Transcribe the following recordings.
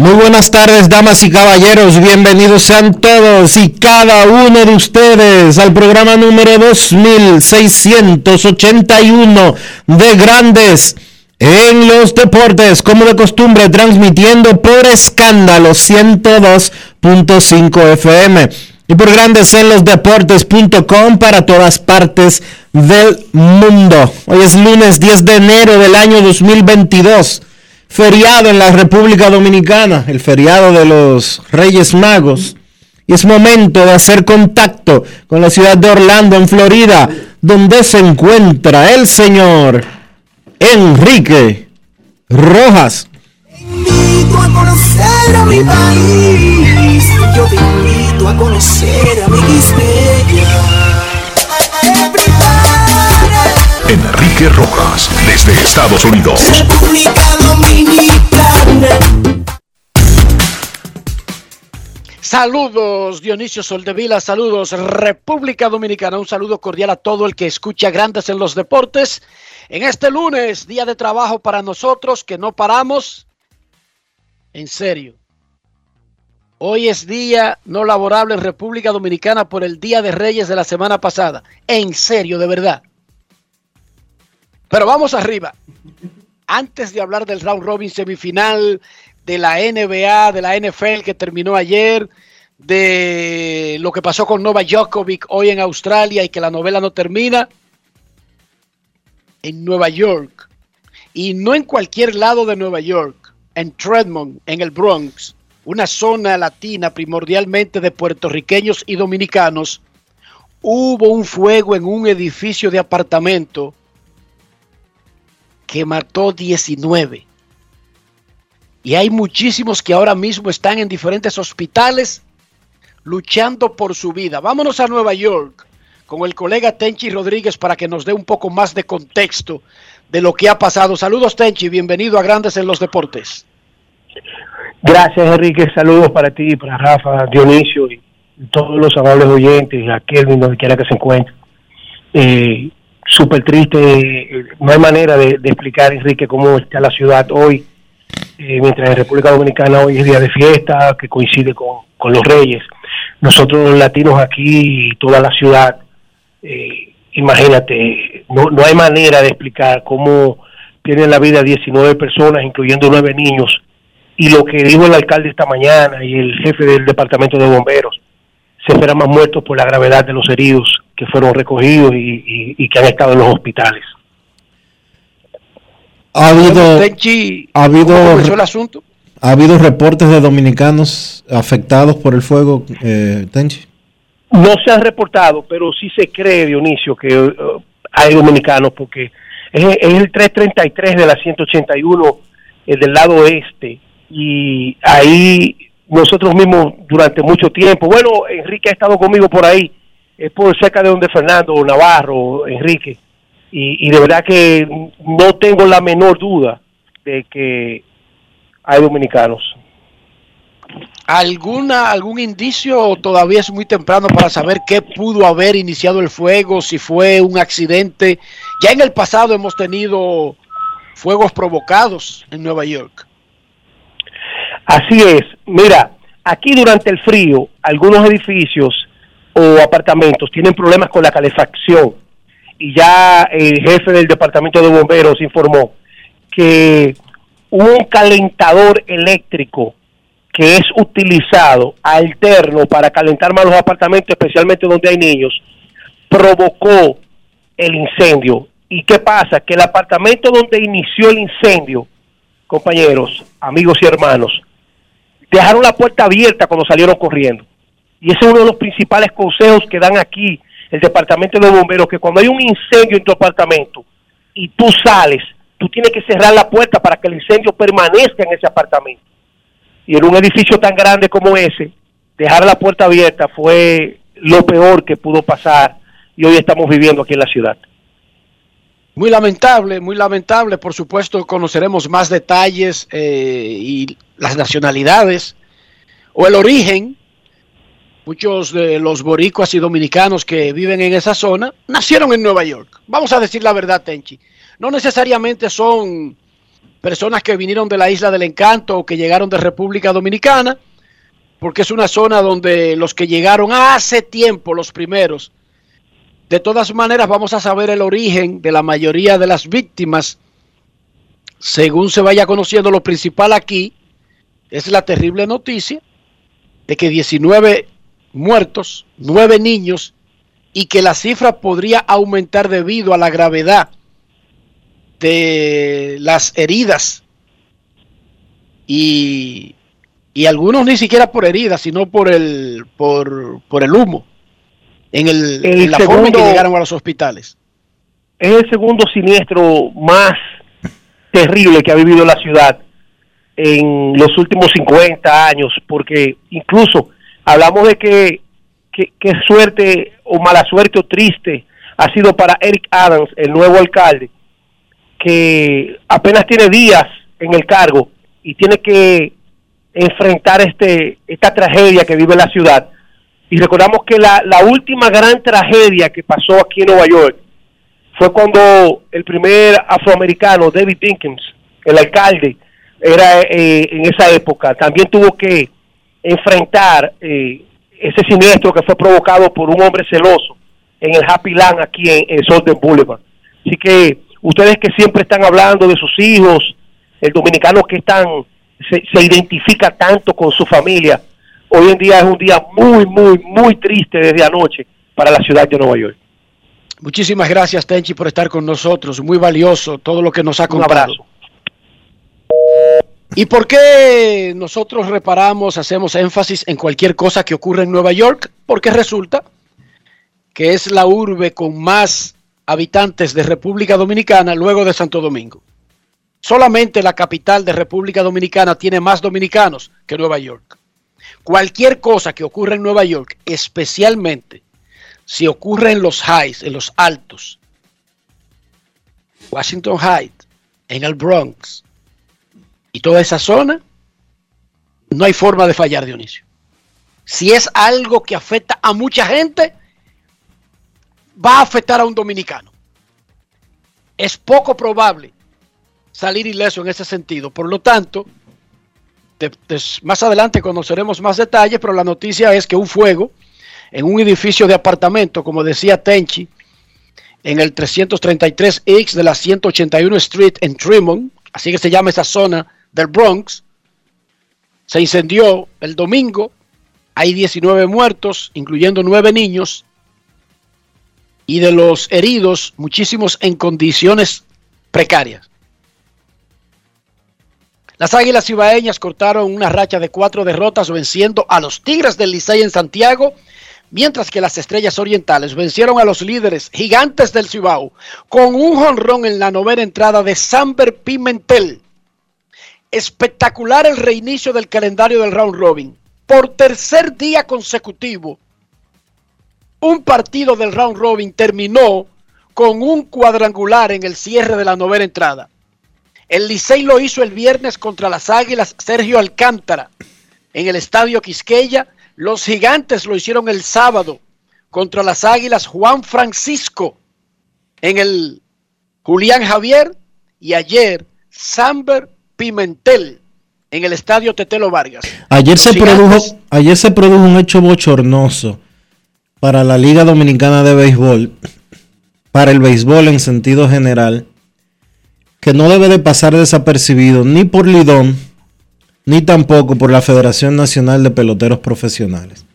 Muy buenas tardes, damas y caballeros. Bienvenidos sean todos y cada uno de ustedes al programa número 2681 de Grandes en los Deportes, como de costumbre, transmitiendo por escándalo 102.5 FM y por Grandes en los Deportes.com para todas partes del mundo. Hoy es lunes 10 de enero del año 2022 feriado en la República Dominicana, el feriado de los Reyes Magos. Y es momento de hacer contacto con la ciudad de Orlando, en Florida, donde se encuentra el señor Enrique Rojas. invito a conocer a mi país, yo te invito a conocer a Enrique Rojas, desde Estados Unidos. República Dominicana. Saludos Dionisio Soldevila, saludos República Dominicana, un saludo cordial a todo el que escucha Grandes en los Deportes. En este lunes, día de trabajo para nosotros, que no paramos. En serio. Hoy es día no laborable en República Dominicana por el Día de Reyes de la semana pasada. En serio, de verdad. Pero vamos arriba. Antes de hablar del round robin semifinal, de la NBA, de la NFL que terminó ayer, de lo que pasó con Nova Djokovic hoy en Australia y que la novela no termina, en Nueva York, y no en cualquier lado de Nueva York, en Tremont, en el Bronx, una zona latina primordialmente de puertorriqueños y dominicanos, hubo un fuego en un edificio de apartamento que mató 19. Y hay muchísimos que ahora mismo están en diferentes hospitales luchando por su vida. Vámonos a Nueva York con el colega Tenchi Rodríguez para que nos dé un poco más de contexto de lo que ha pasado. Saludos Tenchi, bienvenido a Grandes en los Deportes. Gracias Enrique, saludos para ti, para Rafa, Dionisio y todos los amables oyentes, a Kelvin, donde quiera que se encuentre. Eh, súper triste. No hay manera de, explicar, Enrique, cómo está la ciudad hoy, eh, mientras en República Dominicana hoy es día de fiesta, que coincide con, los Reyes. Nosotros los latinos aquí y toda la ciudad, eh, imagínate, no, no hay manera de explicar cómo tienen la vida 19 personas, incluyendo 9 niños, y lo que dijo el alcalde esta mañana y el jefe del departamento de bomberos, se esperan más muertos por la gravedad de los heridos que fueron recogidos y, que han estado en los hospitales. Ha habido, ha habido, el asunto? ¿Ha habido reportes de dominicanos afectados por el fuego, eh, Tenchi? No se han reportado, pero sí se cree, Dionisio, que uh, hay dominicanos, porque es, el 333 de la 181 eh, del lado oeste, y ahí nosotros mismos durante mucho tiempo, bueno, Enrique ha estado conmigo por ahí, es por cerca de donde Fernando Navarro, Enrique, y, de verdad que no tengo la menor duda de que hay dominicanos. ¿Alguna, ¿Algún indicio todavía es muy temprano para saber qué pudo haber iniciado el fuego, si fue un accidente? Ya en el pasado hemos tenido fuegos provocados en Nueva York. Así es. Mira, aquí durante el frío, algunos edificios o apartamentos tienen problemas con la calefacción. Y ya el jefe del departamento de bomberos informó que un calentador eléctrico que es utilizado alterno para calentar más los apartamentos, especialmente donde hay niños, provocó el incendio. ¿Y qué pasa? Que el apartamento donde inició el incendio, compañeros, amigos y hermanos, dejaron la puerta abierta cuando salieron corriendo. Y ese es uno de los principales consejos que dan aquí el departamento de bomberos, que cuando hay un incendio en tu apartamento y tú sales, tú tienes que cerrar la puerta para que el incendio permanezca en ese apartamento. Y en un edificio tan grande como ese, dejar la puerta abierta fue lo peor que pudo pasar y hoy estamos viviendo aquí en la ciudad. Muy lamentable, muy lamentable. Por supuesto, conoceremos más detalles eh, y las nacionalidades o el origen. Muchos de los boricuas y dominicanos que viven en esa zona nacieron en Nueva York. Vamos a decir la verdad, Tenchi. No necesariamente son personas que vinieron de la isla del encanto o que llegaron de República Dominicana, porque es una zona donde los que llegaron hace tiempo, los primeros, de todas maneras vamos a saber el origen de la mayoría de las víctimas según se vaya conociendo. Lo principal aquí es la terrible noticia de que 19 muertos, 9 niños, y que la cifra podría aumentar debido a la gravedad de las heridas y, y algunos ni siquiera por heridas, sino por el, por, por el humo en, el, en la forma en que llegaron a los hospitales. Es el segundo siniestro más terrible que ha vivido la ciudad en los últimos 50 años, porque incluso hablamos de que, que suerte o mala suerte o triste ha sido para Eric Adams, el nuevo alcalde, que apenas tiene días en el cargo y tiene que enfrentar este esta tragedia que vive la ciudad. Y recordamos que la, la última gran tragedia que pasó aquí en Nueva York fue cuando el primer afroamericano, David Dinkins, el alcalde, era eh, en esa época, también tuvo que enfrentar eh, ese siniestro que fue provocado por un hombre celoso en el Happy Land aquí en, en Southern Boulevard. Así que ustedes que siempre están hablando de sus hijos, el dominicano que están, se, se identifica tanto con su familia, hoy en día es un día muy, muy, muy triste desde anoche para la ciudad de Nueva York. Muchísimas gracias, Tenchi, por estar con nosotros. Muy valioso todo lo que nos ha contado. ¿Y por qué nosotros reparamos, hacemos énfasis en cualquier cosa que ocurre en Nueva York? Porque resulta que es la urbe con más habitantes de República Dominicana luego de Santo Domingo. Solamente la capital de República Dominicana tiene más dominicanos que Nueva York. Cualquier cosa que ocurra en Nueva York, especialmente si ocurre en los highs, en los altos, Washington Heights, en el Bronx y toda esa zona, no hay forma de fallar, Dionisio. Si es algo que afecta a mucha gente, va a afectar a un dominicano. Es poco probable salir ileso en ese sentido. Por lo tanto, más adelante conoceremos más detalles, pero la noticia es que un fuego en un edificio de apartamento, como decía Tenchi, en el 333X de la 181 Street en Tremont, así que se llama esa zona del Bronx, se incendió el domingo, hay 19 muertos, incluyendo 9 niños, y de los heridos, muchísimos en condiciones precarias. Las Águilas Cibaeñas cortaron una racha de cuatro derrotas venciendo a los Tigres del Licey en Santiago mientras que las Estrellas Orientales vencieron a los líderes gigantes del Cibao con un jonrón en la novena entrada de Samber Pimentel. Espectacular el reinicio del calendario del round robin. Por tercer día consecutivo, un partido del round robin terminó con un cuadrangular en el cierre de la novena entrada. El Licey lo hizo el viernes contra las Águilas Sergio Alcántara en el estadio Quisqueya. Los gigantes lo hicieron el sábado contra las Águilas Juan Francisco en el Julián Javier y ayer Samber Pimentel en el estadio Tetelo Vargas. Ayer Los se, gigantes- produjo, ayer se produjo un hecho bochornoso para la Liga Dominicana de Béisbol, para el béisbol en sentido general, que no debe de pasar desapercibido ni por Lidón, ni tampoco por la Federación Nacional de Peloteros Profesionales.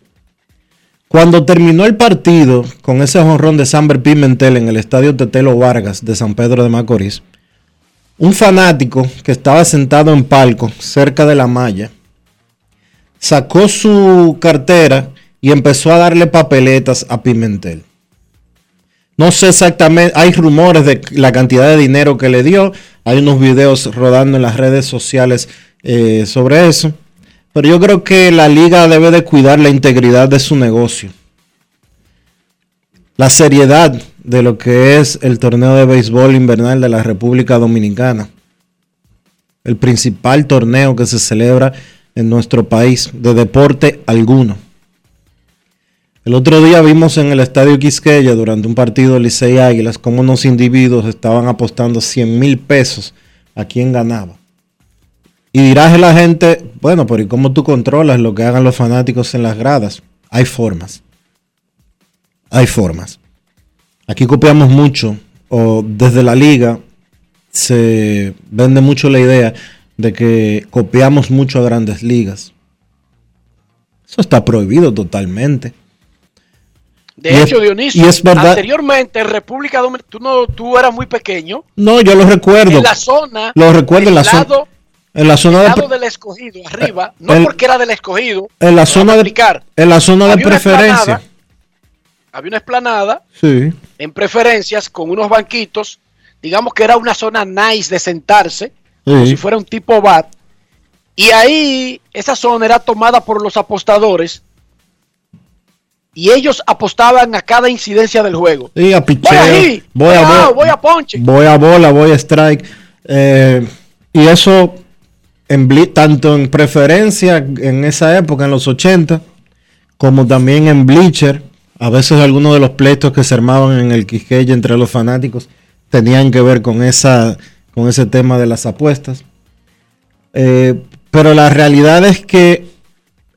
Cuando terminó el partido con ese jonrón de Samber Pimentel en el estadio Tetelo Vargas de San Pedro de Macorís, un fanático que estaba sentado en palco cerca de la malla sacó su cartera y empezó a darle papeletas a Pimentel. No sé exactamente, hay rumores de la cantidad de dinero que le dio, hay unos videos rodando en las redes sociales eh, sobre eso, pero yo creo que la liga debe de cuidar la integridad de su negocio. La seriedad de lo que es el torneo de béisbol invernal de la República Dominicana. El principal torneo que se celebra en nuestro país de deporte alguno. El otro día vimos en el estadio Quisqueya durante un partido Licey Águilas cómo unos individuos estaban apostando 100 mil pesos a quién ganaba. Y dirás a la gente, bueno, pero ¿y cómo tú controlas lo que hagan los fanáticos en las gradas? Hay formas. Hay formas. Aquí copiamos mucho, o desde la liga se vende mucho la idea de que copiamos mucho a grandes ligas. Eso está prohibido totalmente. De Y es- hecho, Dionisio, y es verdad- anteriormente en República Dominicana, tú, no, tú eras muy pequeño, No, yo lo recuerdo. en la zona, Lo recuerdo en la zona- En la zona del de, lado del escogido, arriba, no el- porque era del escogido, en la zona de, en la zona de preferencia. Había una esplanada Sí. en preferencias con unos banquitos, digamos que era una zona nice de sentarse, como si fuera un tipo bar, y ahí esa zona era tomada por los apostadores y ellos apostaban a cada incidencia del juego. Sí, a Voy picheo. ahí, voy a voy a- bola, voy a ponche. Voy a bola, voy a strike. Eh, y eso en tanto en preferencia en esa época, en los 80, como también en Bleacher. A veces algunos de los pleitos que se armaban en el Quisqueya entre los fanáticos tenían que ver con, esa, con ese tema de las apuestas. Eh, pero la realidad es que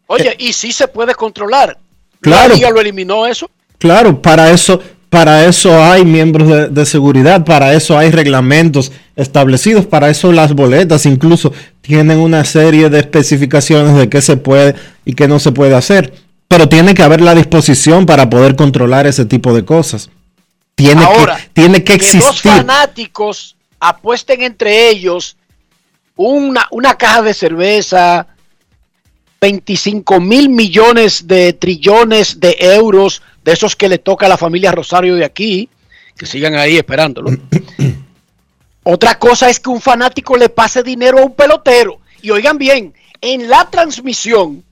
Oye, y sí se puede controlar. Claro. La liga lo eliminó eso. Claro, para eso, para eso hay miembros de, de seguridad, para eso hay reglamentos establecidos, para eso las boletas incluso tienen una serie de especificaciones de qué se puede y qué no se puede hacer. Pero tiene que haber la disposición para poder controlar ese tipo de cosas. Tiene, Ahora, que, tiene que dos existir. fanáticos apuesten entre ellos una, una caja de cerveza, 25 mil millones de trillones de euros, de esos que le toca a la familia Rosario de aquí, que sigan ahí esperándolo. Otra cosa es que un fanático le pase dinero a un pelotero. Y oigan bien, en la transmisión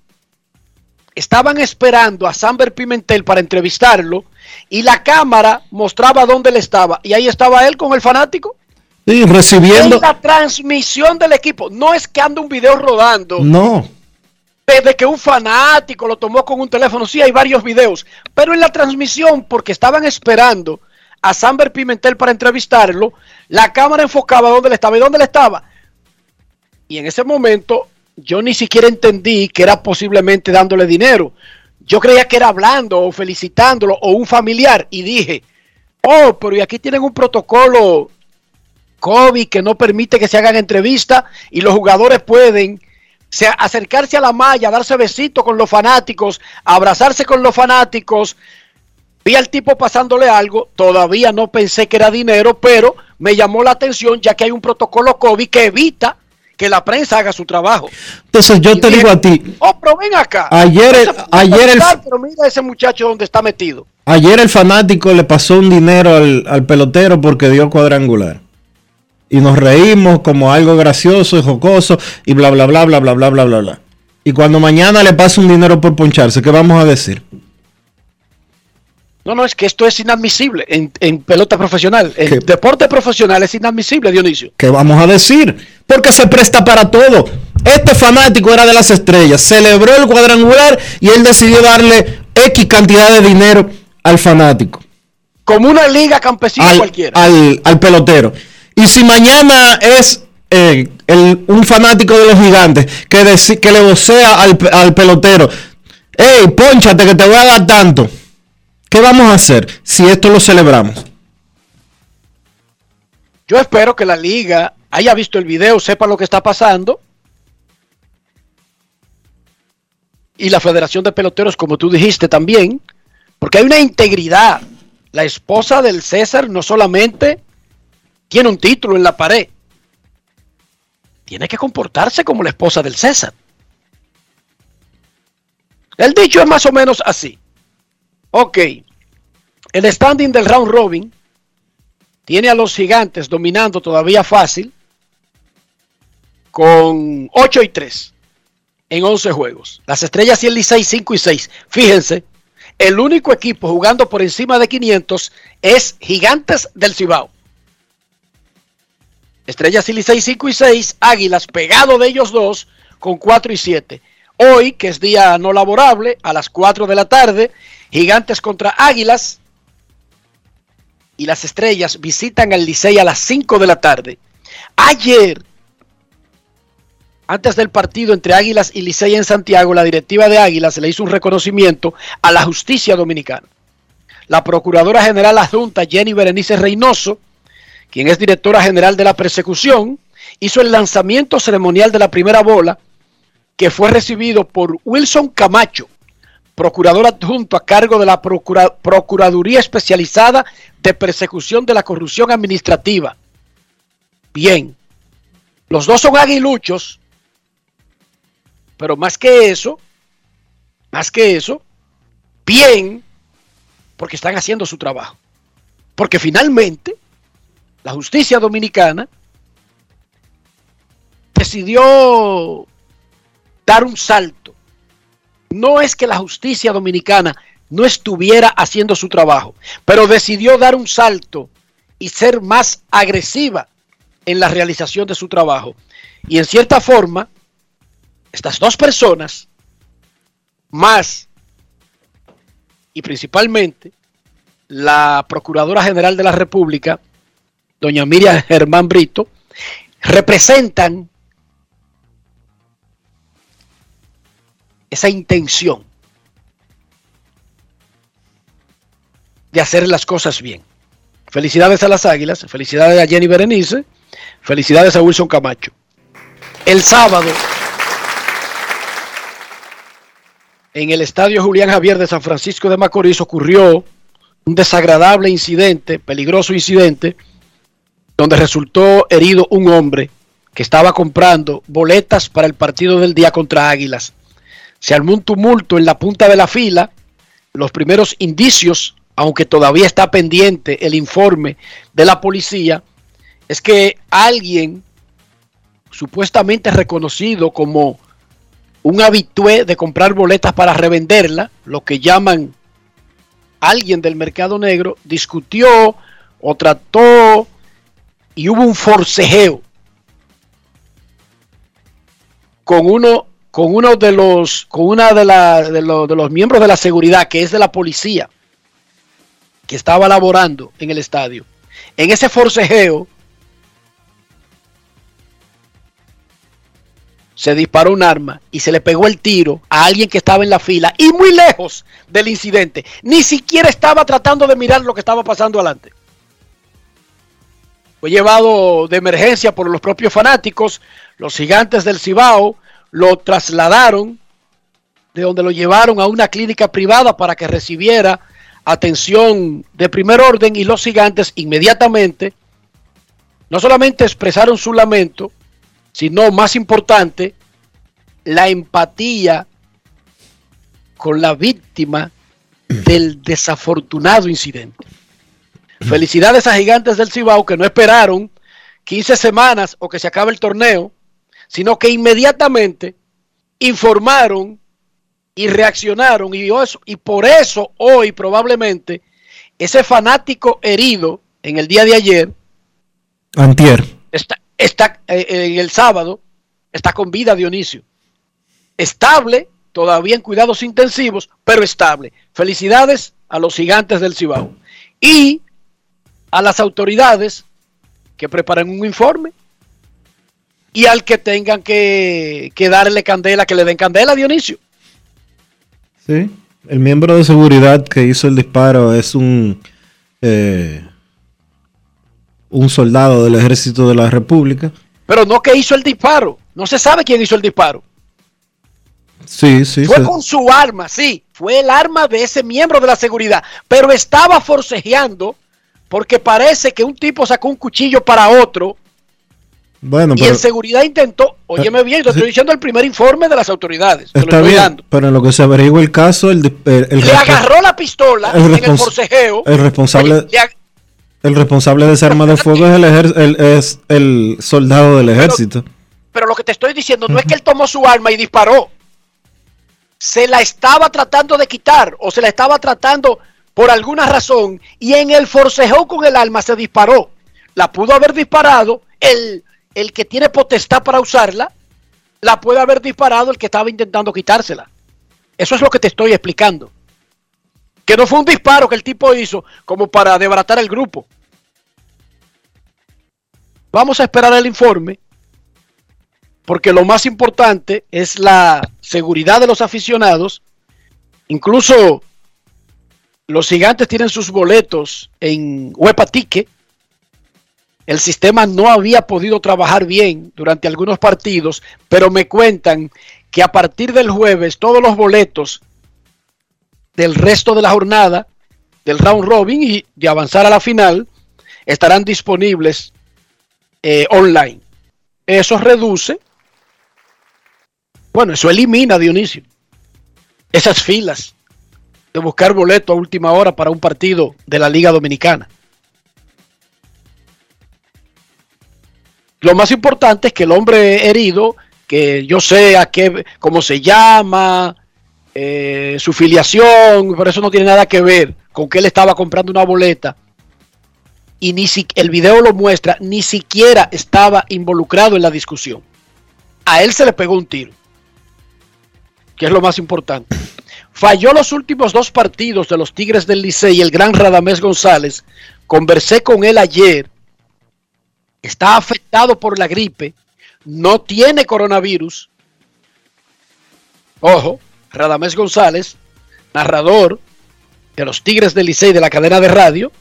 estaban esperando a Samber Pimentel para entrevistarlo y la cámara mostraba dónde él estaba. Y ahí estaba él con el fanático. Sí, recibiendo. En la transmisión del equipo. No es que ande un video rodando No, desde que un fanático lo tomó con un teléfono. Sí, hay varios videos. Pero en la transmisión, porque estaban esperando a Samber Pimentel para entrevistarlo, la cámara enfocaba dónde él estaba y dónde él estaba. Y en ese momento yo ni siquiera entendí que era posiblemente dándole dinero. Yo creía que era hablando o felicitándolo o un familiar y dije, oh, pero y aquí tienen un protocolo COVID que no permite que se hagan entrevistas y los jugadores pueden se- acercarse a la malla, darse besitos con los fanáticos, abrazarse con los fanáticos. Vi al tipo pasándole algo, todavía no pensé que era dinero, pero me llamó la atención ya que hay un protocolo COVID que evita que la prensa haga su trabajo. entonces yo Y te digo a ti, Oh, pero ven acá. Ayer el- ayer el- Pero mira ese muchacho donde está metido. Ayer el fanático le pasó un dinero al, al pelotero porque dio cuadrangular. Y nos reímos como algo gracioso y jocoso y bla, bla, bla, bla, bla, bla, bla, bla, bla. Y cuando mañana le pasa un dinero por poncharse, ¿qué vamos a decir? No, no, es que esto es inadmisible en, en pelota profesional. En ¿Qué? deporte profesional es inadmisible, Dionisio. ¿Qué vamos a decir? Porque se presta para todo. Este fanático era de las estrellas, celebró el cuadrangular y él decidió darle X cantidad de dinero al fanático. Como una liga campesina al, cualquiera. Al, al pelotero. Y si mañana es eh, el, un fanático de los gigantes que, que le vocea al, al pelotero, hey, ponchate que te voy a dar tanto. ¿Qué vamos a hacer si esto lo celebramos? Yo espero que la liga haya visto el video, sepa lo que está pasando. Y la Federación de Peloteros, como tú dijiste también, porque hay una integridad. La esposa del César no solamente tiene un título en la pared, tiene que comportarse como la esposa del César. El dicho es más o menos así. Ok, el standing del round robin tiene a los gigantes dominando todavía fácil con 8 y 3 en 11 juegos. Las estrellas y el Licey 5 y 6. Fíjense, el único equipo jugando por encima de 500 es Gigantes del Cibao. Estrellas y Licey 5 y 6, Águilas pegado de ellos dos con 4 y 7. Hoy, que es día no laborable, a las 4 de la tarde, Gigantes contra Águilas y las estrellas visitan al Licey a las 5 de la tarde. Ayer, antes del partido entre Águilas y Licey en Santiago, la directiva de Águilas le hizo un reconocimiento a la justicia dominicana. La Procuradora General Adjunta Jenny Berenice Reynoso, quien es directora general de la persecución, hizo el lanzamiento ceremonial de la primera bola que fue recibido por Wilson Camacho, procurador adjunto a cargo de la Procura- Procuraduría Especializada de Persecución de la Corrupción Administrativa. Bien, los dos son aguiluchos, pero más que eso, más que eso, bien, porque están haciendo su trabajo. Porque finalmente, la justicia dominicana decidió dar un salto. No es que la justicia dominicana no estuviera haciendo su trabajo, pero decidió dar un salto y ser más agresiva en la realización de su trabajo. Y en cierta forma, estas dos personas, más y principalmente la Procuradora General de la República, doña Miriam Germán Brito, representan esa intención de hacer las cosas bien. Felicidades a las Águilas, felicidades a Jenny Berenice, felicidades a Wilson Camacho. El sábado, en el Estadio Julián Javier de San Francisco de Macorís ocurrió un desagradable incidente, peligroso incidente, donde resultó herido un hombre que estaba comprando boletas para el partido del día contra Águilas. Se armó un tumulto en la punta de la fila. Los primeros indicios, aunque todavía está pendiente el informe de la policía, es que alguien supuestamente reconocido como un habitué de comprar boletas para revenderla, lo que llaman alguien del mercado negro, discutió o trató y hubo un forcejeo con uno con uno de los con una de, de los miembros de la seguridad que es de la policía que estaba laborando en el estadio. En ese forcejeo se disparó un arma y se le pegó el tiro a alguien que estaba en la fila y muy lejos del incidente. Ni siquiera estaba tratando de mirar lo que estaba pasando adelante. Fue llevado de emergencia por los propios fanáticos. Los gigantes del Cibao lo trasladaron de donde lo llevaron a una clínica privada para que recibiera atención de primer orden y los gigantes inmediatamente no solamente expresaron su lamento, sino más importante, la empatía con la víctima del desafortunado incidente. Felicidades a Gigantes del Cibao que no esperaron 15 semanas o que se acabe el torneo, sino que inmediatamente informaron y reaccionaron y, eso- y por eso hoy probablemente ese fanático herido en el día de ayer Antier. está, está eh, en el sábado está con vida Dionisio. Estable, todavía en cuidados intensivos, pero estable. Felicidades a los gigantes del Cibao. Y a las autoridades que preparen un informe y al que tengan que, que darle candela, que le den candela a Dionisio. Sí, el miembro de seguridad que hizo el disparo es un, eh, un soldado del ejército de la República. Pero no que hizo el disparo. No se sabe quién hizo el disparo. Sí, sí. Fue con su arma, sí. Fue el arma de ese miembro de la seguridad. Pero estaba forcejeando porque parece que un tipo sacó un cuchillo para otro Bueno, y pero en seguridad intentó. Óyeme bien, te sí. estoy diciendo el primer informe de las autoridades. Te lo está estoy bien. dando. Pero en lo que se averigua el caso, el, dis- el, el Le agarró la pistola el en el forcejeo. el responsable- le el responsable de esa arma de fuego es el, el- es el soldado del ejército. Pero lo que te estoy diciendo no es que él tomó su arma y disparó. Se la estaba tratando de quitar o se la estaba tratando por alguna razón y en el forcejeo con el arma se disparó. La pudo haber disparado el, el que tiene potestad para usarla, la puede haber disparado el que estaba intentando quitársela. Eso es lo que te estoy explicando. Que no fue un disparo que el tipo hizo como para desbaratar el grupo. Vamos a esperar el informe porque lo más importante es la seguridad de los aficionados. Incluso los gigantes tienen sus boletos en Huepa Ticket. El sistema no había podido trabajar bien durante algunos partidos, pero me cuentan que a partir del jueves todos los boletos del resto de la jornada, del round robin y de avanzar a la final, estarán disponibles eh, online. Eso reduce bueno, eso elimina, Dionisio, esas filas de buscar boleto a última hora para un partido de la Liga Dominicana. Lo más importante es que el hombre herido, que yo sé a qué, cómo se llama, eh, su filiación, pero eso no tiene nada que ver con que él estaba comprando una boleta y ni si, el video lo muestra, ni siquiera estaba involucrado en la discusión. A él se le pegó un tiro que es lo más importante. Falló los últimos dos partidos de los Tigres del Licey y el gran Radamés González. Conversé con él ayer. Está afectado por la gripe. No tiene coronavirus. Ojo, Radamés González, narrador de los Tigres del Licey de la cadena de radio.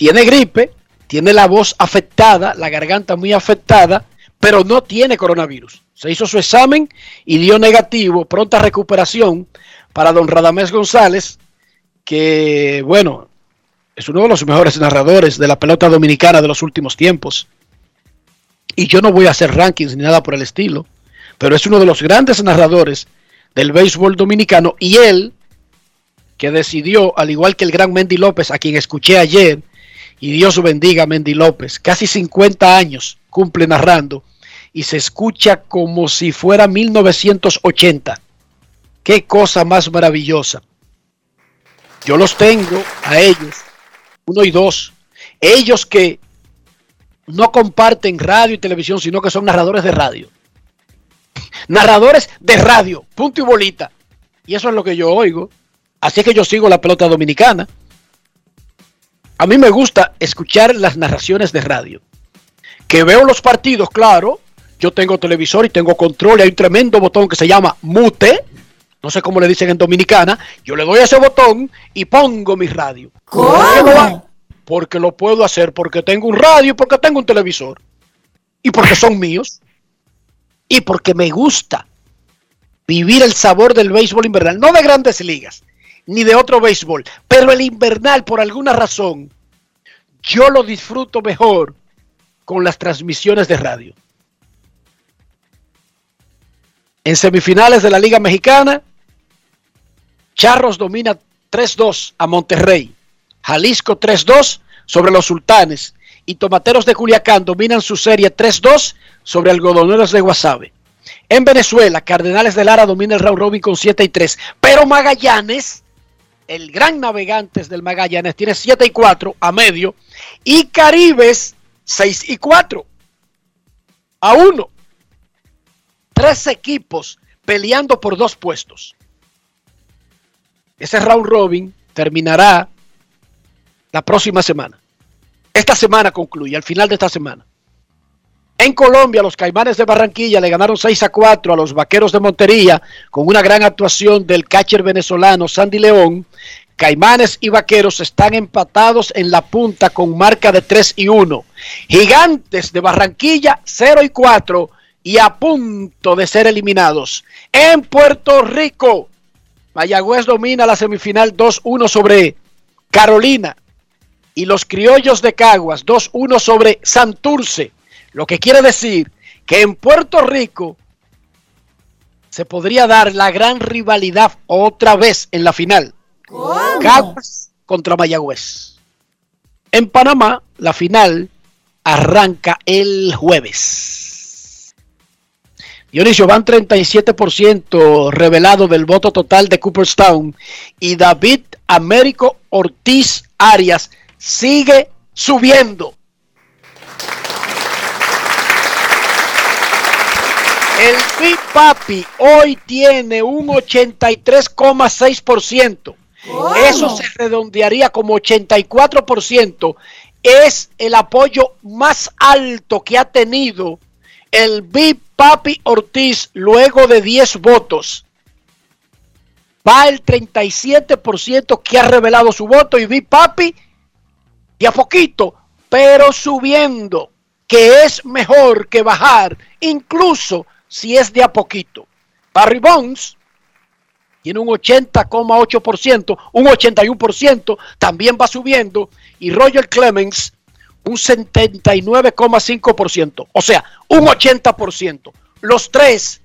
Tiene gripe, tiene la voz afectada, la garganta muy afectada, pero no tiene coronavirus. Se hizo su examen y dio negativo, pronta recuperación para don Radamés González, que bueno, es uno de los mejores narradores de la pelota dominicana de los últimos tiempos. Y yo no voy a hacer rankings ni nada por el estilo, pero es uno de los grandes narradores del béisbol dominicano y él, que decidió, al igual que el gran Mendy López, a quien escuché ayer, y Dios bendiga a Mendy López, casi 50 años cumple narrando y se escucha como si fuera 1980. Qué cosa más maravillosa. Yo los tengo a ellos, uno y dos. Ellos que no comparten radio y televisión, sino que son narradores de radio. Narradores de radio, punto y bolita. Y eso es lo que yo oigo. Así que yo sigo la pelota dominicana. A mí me gusta escuchar las narraciones de radio. Que veo los partidos, claro. Yo tengo televisor y tengo control y hay un tremendo botón que se llama mute. No sé cómo le dicen en Dominicana. Yo le doy a ese botón y pongo mi radio. ¿Cómo? Porque lo puedo hacer, porque tengo un radio y porque tengo un televisor. Y porque son míos. Y porque me gusta vivir el sabor del béisbol invernal. No de grandes ligas, ni de otro béisbol. Pero el invernal, por alguna razón, yo lo disfruto mejor con las transmisiones de radio. En semifinales de la Liga Mexicana, Charros domina 3-2 a Monterrey. Jalisco 3-2 sobre los Sultanes. Y Tomateros de Culiacán dominan su serie 3-2 sobre Algodoneros de Guasave. En Venezuela, Cardenales de Lara domina el round robin con 7 y 3. Pero Magallanes, el gran navegantes del Magallanes, tiene 7 y 4 a medio. Y Caribes 6 y 4. a 1. Tres equipos peleando por dos puestos. Ese round robin terminará la próxima semana. Esta semana concluye, al final de esta semana. En Colombia, los Caimanes de Barranquilla le ganaron 6 a 4 a los Vaqueros de Montería con una gran actuación del catcher venezolano Sandy León. Caimanes y Vaqueros están empatados en la punta con marca de 3 y 1. Gigantes de Barranquilla 0 y 4 y a punto de ser eliminados. En Puerto Rico, Mayagüez domina la semifinal 2-1 sobre Carolina y los criollos de Caguas 2-1 sobre Santurce. Lo que quiere decir que en Puerto Rico se podría dar la gran rivalidad otra vez en la final. Caguas contra Mayagüez. En Panamá, la final arranca el jueves. Dionisio, van 37% revelado del voto total de Cooperstown y David Américo Ortiz Arias sigue subiendo. El Big Papi hoy tiene un 83,6%. Eso se redondearía como 84%. Es el apoyo más alto que ha tenido el Big Papi Ortiz luego de 10 votos. Va el 37% que ha revelado su voto y Big Papi de a poquito, pero subiendo, que es mejor que bajar, incluso si es de a poquito. Barry Bonds tiene un 80,8%, un 81%, también va subiendo, y Roger Clemens un 79,5%, o sea, un 80%. Los tres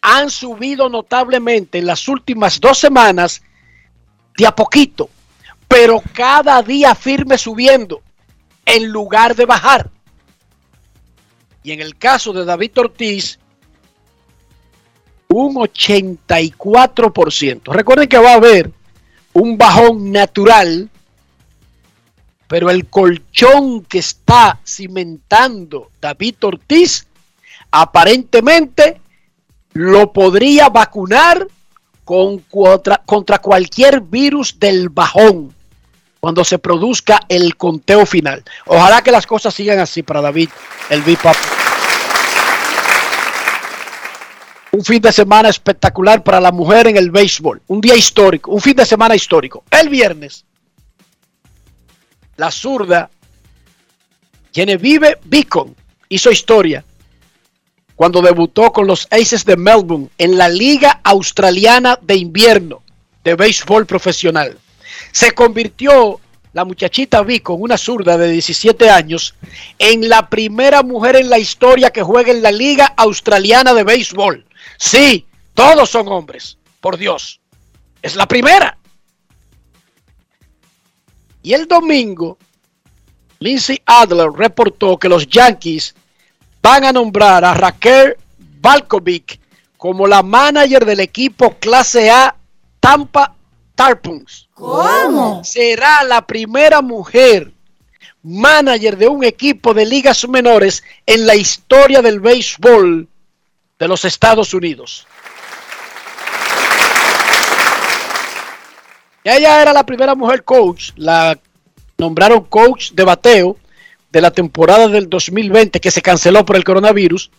han subido notablemente en las últimas dos semanas de a poquito, pero cada día firme subiendo en lugar de bajar. Y en el caso de David Ortiz, un 84%. Recuerden que va a haber un bajón natural, pero el colchón que está cimentando David Ortiz aparentemente lo podría vacunar con contra, contra cualquier virus del bajón cuando se produzca el conteo final. Ojalá que las cosas sigan así para David, el VIP. Un fin de semana espectacular para la mujer en el béisbol. Un día histórico, un fin de semana histórico. El viernes, la zurda Genevieve Beacon hizo historia cuando debutó con los Aces de Melbourne en la Liga Australiana de Invierno de Béisbol Profesional. Se convirtió la muchachita Beacon, una zurda de 17 años, en la primera mujer en la historia que juega en la Liga Australiana de Béisbol. Sí, todos son hombres, por Dios. Es la primera. Y el domingo, Lindsay Adler reportó que los Yankees van a nombrar a Raquel Balkovic como la manager del equipo clase A Tampa Tarpons. ¿Cómo? Será la primera mujer manager de un equipo de ligas menores en la historia del béisbol de los Estados Unidos. Ella era la primera mujer coach, la nombraron coach de bateo de la temporada del 2020 que se canceló por el coronavirus.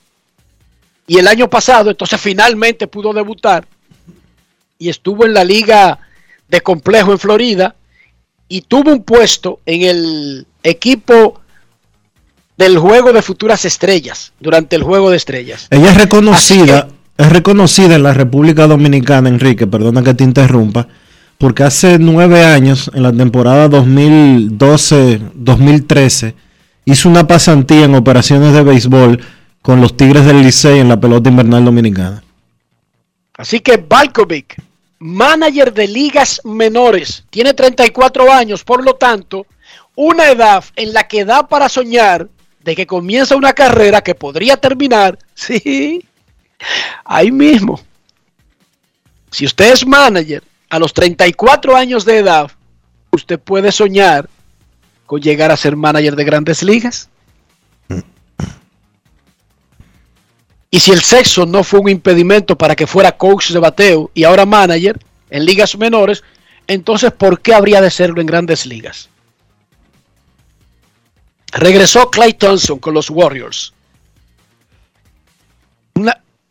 Y el año pasado, entonces finalmente pudo debutar y estuvo en la liga de complejo en Florida y tuvo un puesto en el equipo del juego de futuras estrellas, durante el juego de estrellas. Ella es reconocida, que, es reconocida en la República Dominicana, Enrique, perdona que te interrumpa, porque hace nueve años, en la temporada 2012-2013, hizo una pasantía en operaciones de béisbol con los Tigres del Licey en la pelota invernal dominicana. Así que Balkovic, manager de ligas menores, tiene 34 años, por lo tanto, una edad en la que da para soñar de que comienza una carrera que podría terminar, sí, ahí mismo. Si usted es manager a los 34 años de edad, usted puede soñar con llegar a ser manager de grandes ligas. Y si el sexo no fue un impedimento para que fuera coach de bateo y ahora manager en ligas menores, entonces ¿por qué habría de serlo en grandes ligas? Regresó Clay Thompson con los Warriors.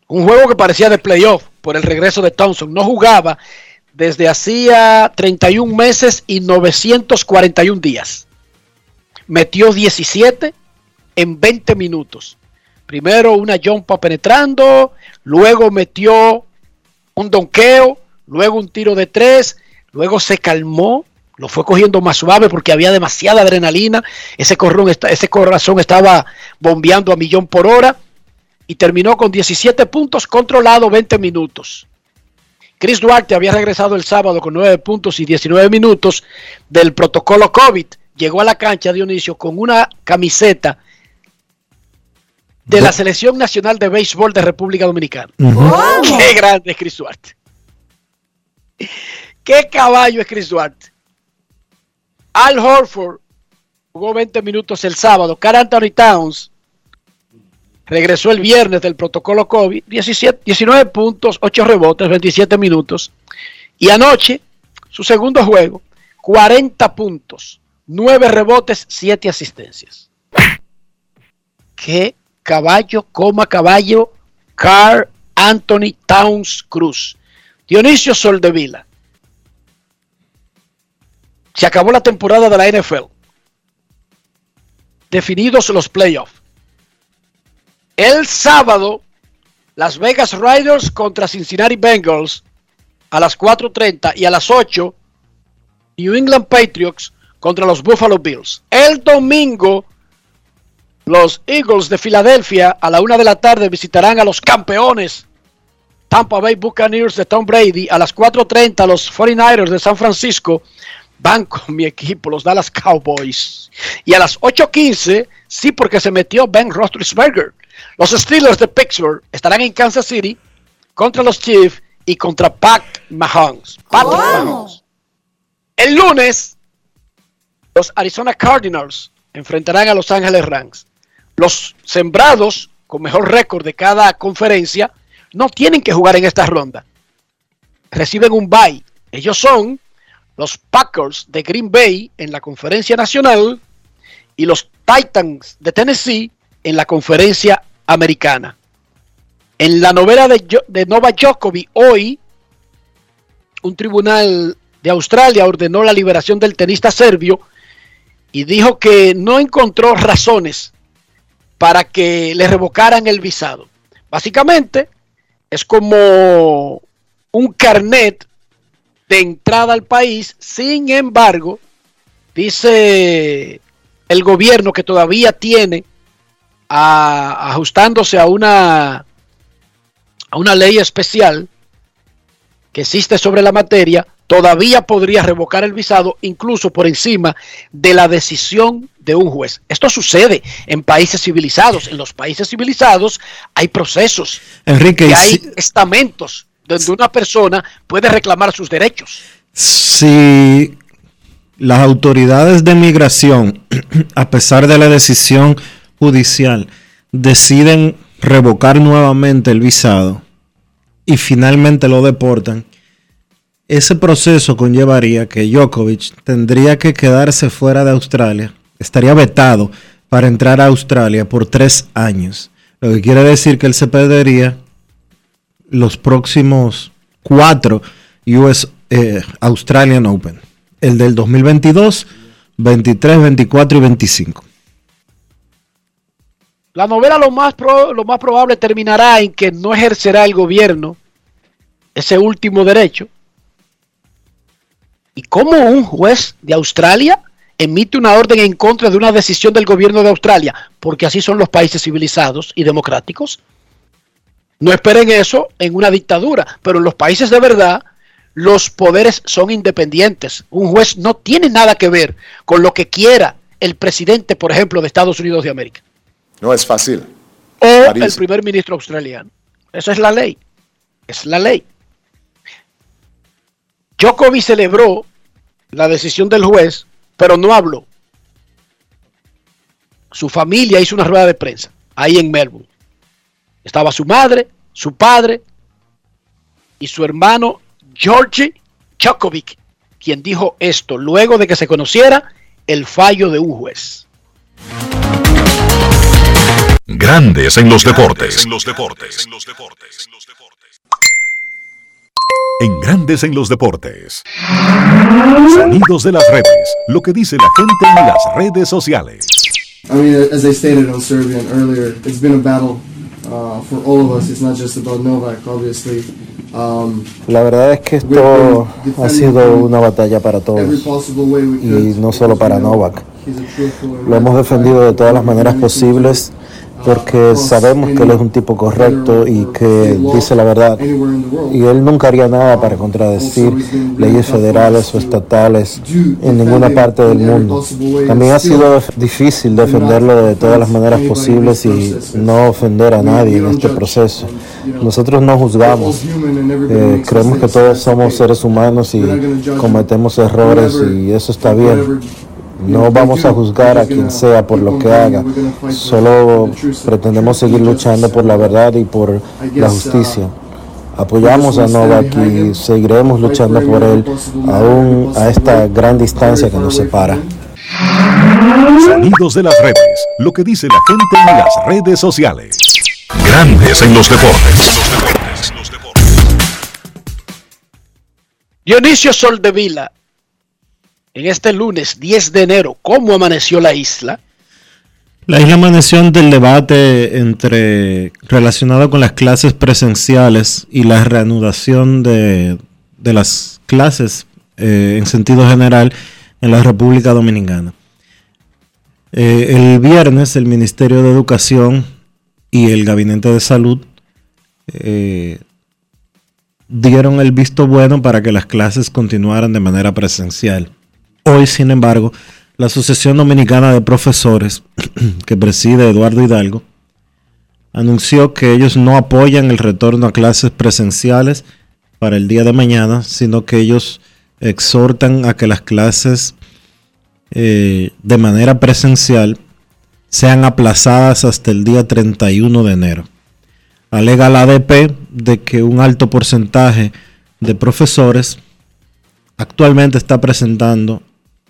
Un juego que parecía de playoff por el regreso de Thompson. No jugaba desde hacía 31 meses y 941 días. Metió 17 en 20 minutos. Primero una jumpa penetrando, luego metió un donqueo, luego un tiro de tres, luego se calmó, lo fue cogiendo más suave porque había demasiada adrenalina, ese, corrón, ese corazón estaba bombeando a millón por hora y terminó con 17 puntos controlado 20 minutos. Chris Duarte había regresado el sábado con 9 puntos y 19 minutos del protocolo COVID. Llegó a la cancha Dionisio con una camiseta de la Selección Nacional de Béisbol de República Dominicana. Qué grande es Chris Duarte. Qué caballo es Chris Duarte. Al Horford jugó 20 minutos el sábado. Carl Anthony Towns regresó el viernes del protocolo COVID. 17, 19 puntos, 8 rebotes, 27 minutos. Y anoche, su segundo juego, 40 puntos, 9 rebotes, 7 asistencias. Qué caballo, coma caballo, Carl Anthony Towns Cruz. Dionisio Soldevila. Se acabó la temporada de la NFL. Definidos los playoffs. El sábado, Las Vegas Riders contra Cincinnati Bengals a las 4.30 y a las 8, New England Patriots contra los Buffalo Bills. El domingo, los Eagles de Filadelfia a la 1 de la tarde visitarán a los campeones Tampa Bay Buccaneers de Tom Brady. A las 4.30 los 49ers de San Francisco van con mi equipo, los Dallas Cowboys. Y a las 8.15, sí, porque se metió Ben Roethlisberger. Los Steelers de Pittsburgh estarán en Kansas City contra los Chiefs y contra Pat Mahomes. Patrick Mahomes. El lunes, los Arizona Cardinals enfrentarán a Los Ángeles Rams. Los sembrados con mejor récord de cada conferencia no tienen que jugar en esta ronda. Reciben un bye. Ellos son los Packers de Green Bay en la conferencia nacional y los Titans de Tennessee en la conferencia americana. En la novela de, Nova Djokovic hoy, un tribunal de Australia ordenó la liberación del tenista serbio y dijo que no encontró razones para que le revocaran el visado. Básicamente, es como un carnet de entrada al país. Sin embargo, dice el gobierno que todavía tiene a- ajustándose a una a una ley especial que existe sobre la materia, todavía podría revocar el visado incluso por encima de la decisión de un juez. Esto sucede en países civilizados. En los países civilizados hay procesos Enrique, y hay si- estamentos donde una persona puede reclamar sus derechos. si las autoridades de migración, a pesar de la decisión judicial, deciden revocar nuevamente el visado y finalmente lo deportan, ese proceso conllevaría que Djokovic tendría que quedarse fuera de Australia, estaría vetado para entrar a Australia por tres años, lo que quiere decir que él se perdería los próximos cuatro US eh, Australian Open. El del 2022, 23, 24 y 25. La novela lo más, pro- lo más probable terminará en que no ejercerá el gobierno ese último derecho. ¿Y cómo un juez de Australia emite una orden en contra de una decisión del gobierno de Australia? Porque así son los países civilizados y democráticos. No esperen eso en una dictadura, pero en los países de verdad los poderes son independientes. Un juez no tiene nada que ver con lo que quiera el presidente, por ejemplo, de Estados Unidos de América No es fácil. o París. el primer ministro australiano. Esa es la ley. Es la ley. Djokovic celebró la decisión del juez, pero no habló. Su familia hizo una rueda de prensa ahí en Melbourne. Estaba su madre, su padre y su hermano Georgi Chokovic, quien dijo esto luego de que se conociera el fallo de un juez. Grandes en los deportes. En los deportes. En Grandes en los deportes. Sonidos de las redes. Lo que dice la gente en las redes sociales. I mean, as I stated on Serbian earlier, it's been a battle uh, for all of us. It's not just about Novak, obviously. Um, La verdad es que esto ha sido una batalla para todos every possible way we could. y no solo para Novak. Lo hemos defendido de todas las maneras posibles porque sabemos que él es un tipo correcto y que dice la verdad. Y él nunca haría nada para contradecir leyes federales o estatales en ninguna parte del mundo. También ha sido difícil defenderlo de todas las maneras posibles y no ofender a nadie en este proceso. Nosotros no juzgamos. Eh, creemos que todos somos seres humanos y cometemos errores y eso está bien. No vamos a juzgar a quien sea por lo que haga. Solo pretendemos seguir luchando por la verdad y por la justicia. Apoyamos a Novak y seguiremos luchando por él aún a esta gran distancia que nos separa. Sonidos de las redes. Lo que dice la gente en las redes sociales. Grandes en los deportes. Dionisio Soldevila, en este lunes 10 de enero, ¿cómo amaneció la isla? La isla amaneció ante el debate entre relacionado con las clases presenciales y la reanudación de, de las clases eh, en sentido general en la República Dominicana. Eh, el viernes el Ministerio de Educación y el Gabinete de Salud eh, dieron el visto bueno para que las clases continuaran de manera presencial. Hoy, sin embargo, la Asociación Dominicana de Profesores, que preside Eduardo Hidalgo, anunció que ellos no apoyan el retorno a clases presenciales para el día de mañana, sino que ellos exhortan a que las clases eh, de manera presencial sean aplazadas hasta el día 31 de enero. Alega la ADP de que un alto porcentaje de profesores actualmente está presentando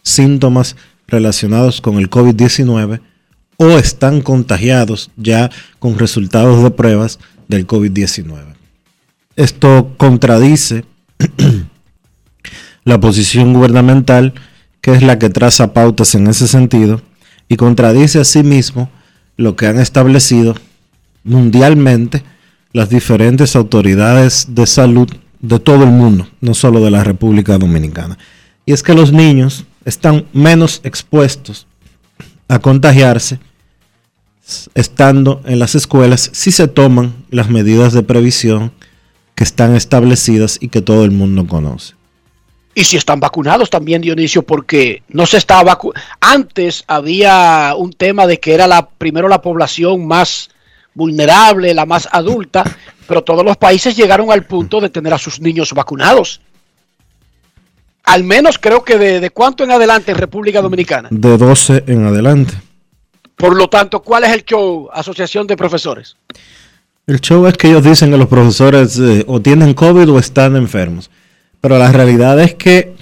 síntomas relacionados con el COVID-19 o están contagiados ya con resultados de pruebas del COVID-19. Esto contradice la posición gubernamental, que es la que traza pautas en ese sentido, y contradice asimismo lo que han establecido mundialmente las diferentes autoridades de salud de todo el mundo, no solo de la República Dominicana. Y es que los niños están menos expuestos a contagiarse estando en las escuelas si se toman las medidas de previsión que están establecidas y que todo el mundo conoce. Y si están vacunados también, Dionisio, porque no se estaba vacunando. Antes había un tema de que era la primero la población más vulnerable, la más adulta, pero todos los países llegaron al punto de tener a sus niños vacunados. Al menos creo que de, de cuánto en adelante en República Dominicana. De 12 en adelante. Por lo tanto, ¿cuál es el show, Asociación de Profesores? El show es que ellos dicen que los profesores eh, o tienen COVID o están enfermos. Pero la realidad es que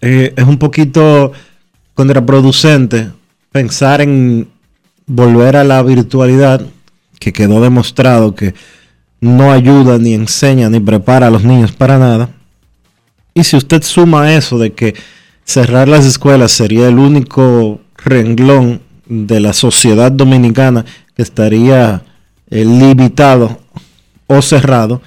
eh, es un poquito contraproducente pensar en volver a la virtualidad, que quedó demostrado que no ayuda, ni enseña, ni prepara a los niños para nada. Y si usted suma eso de que cerrar las escuelas sería el único renglón de la sociedad dominicana que estaría eh, limitado o cerrado,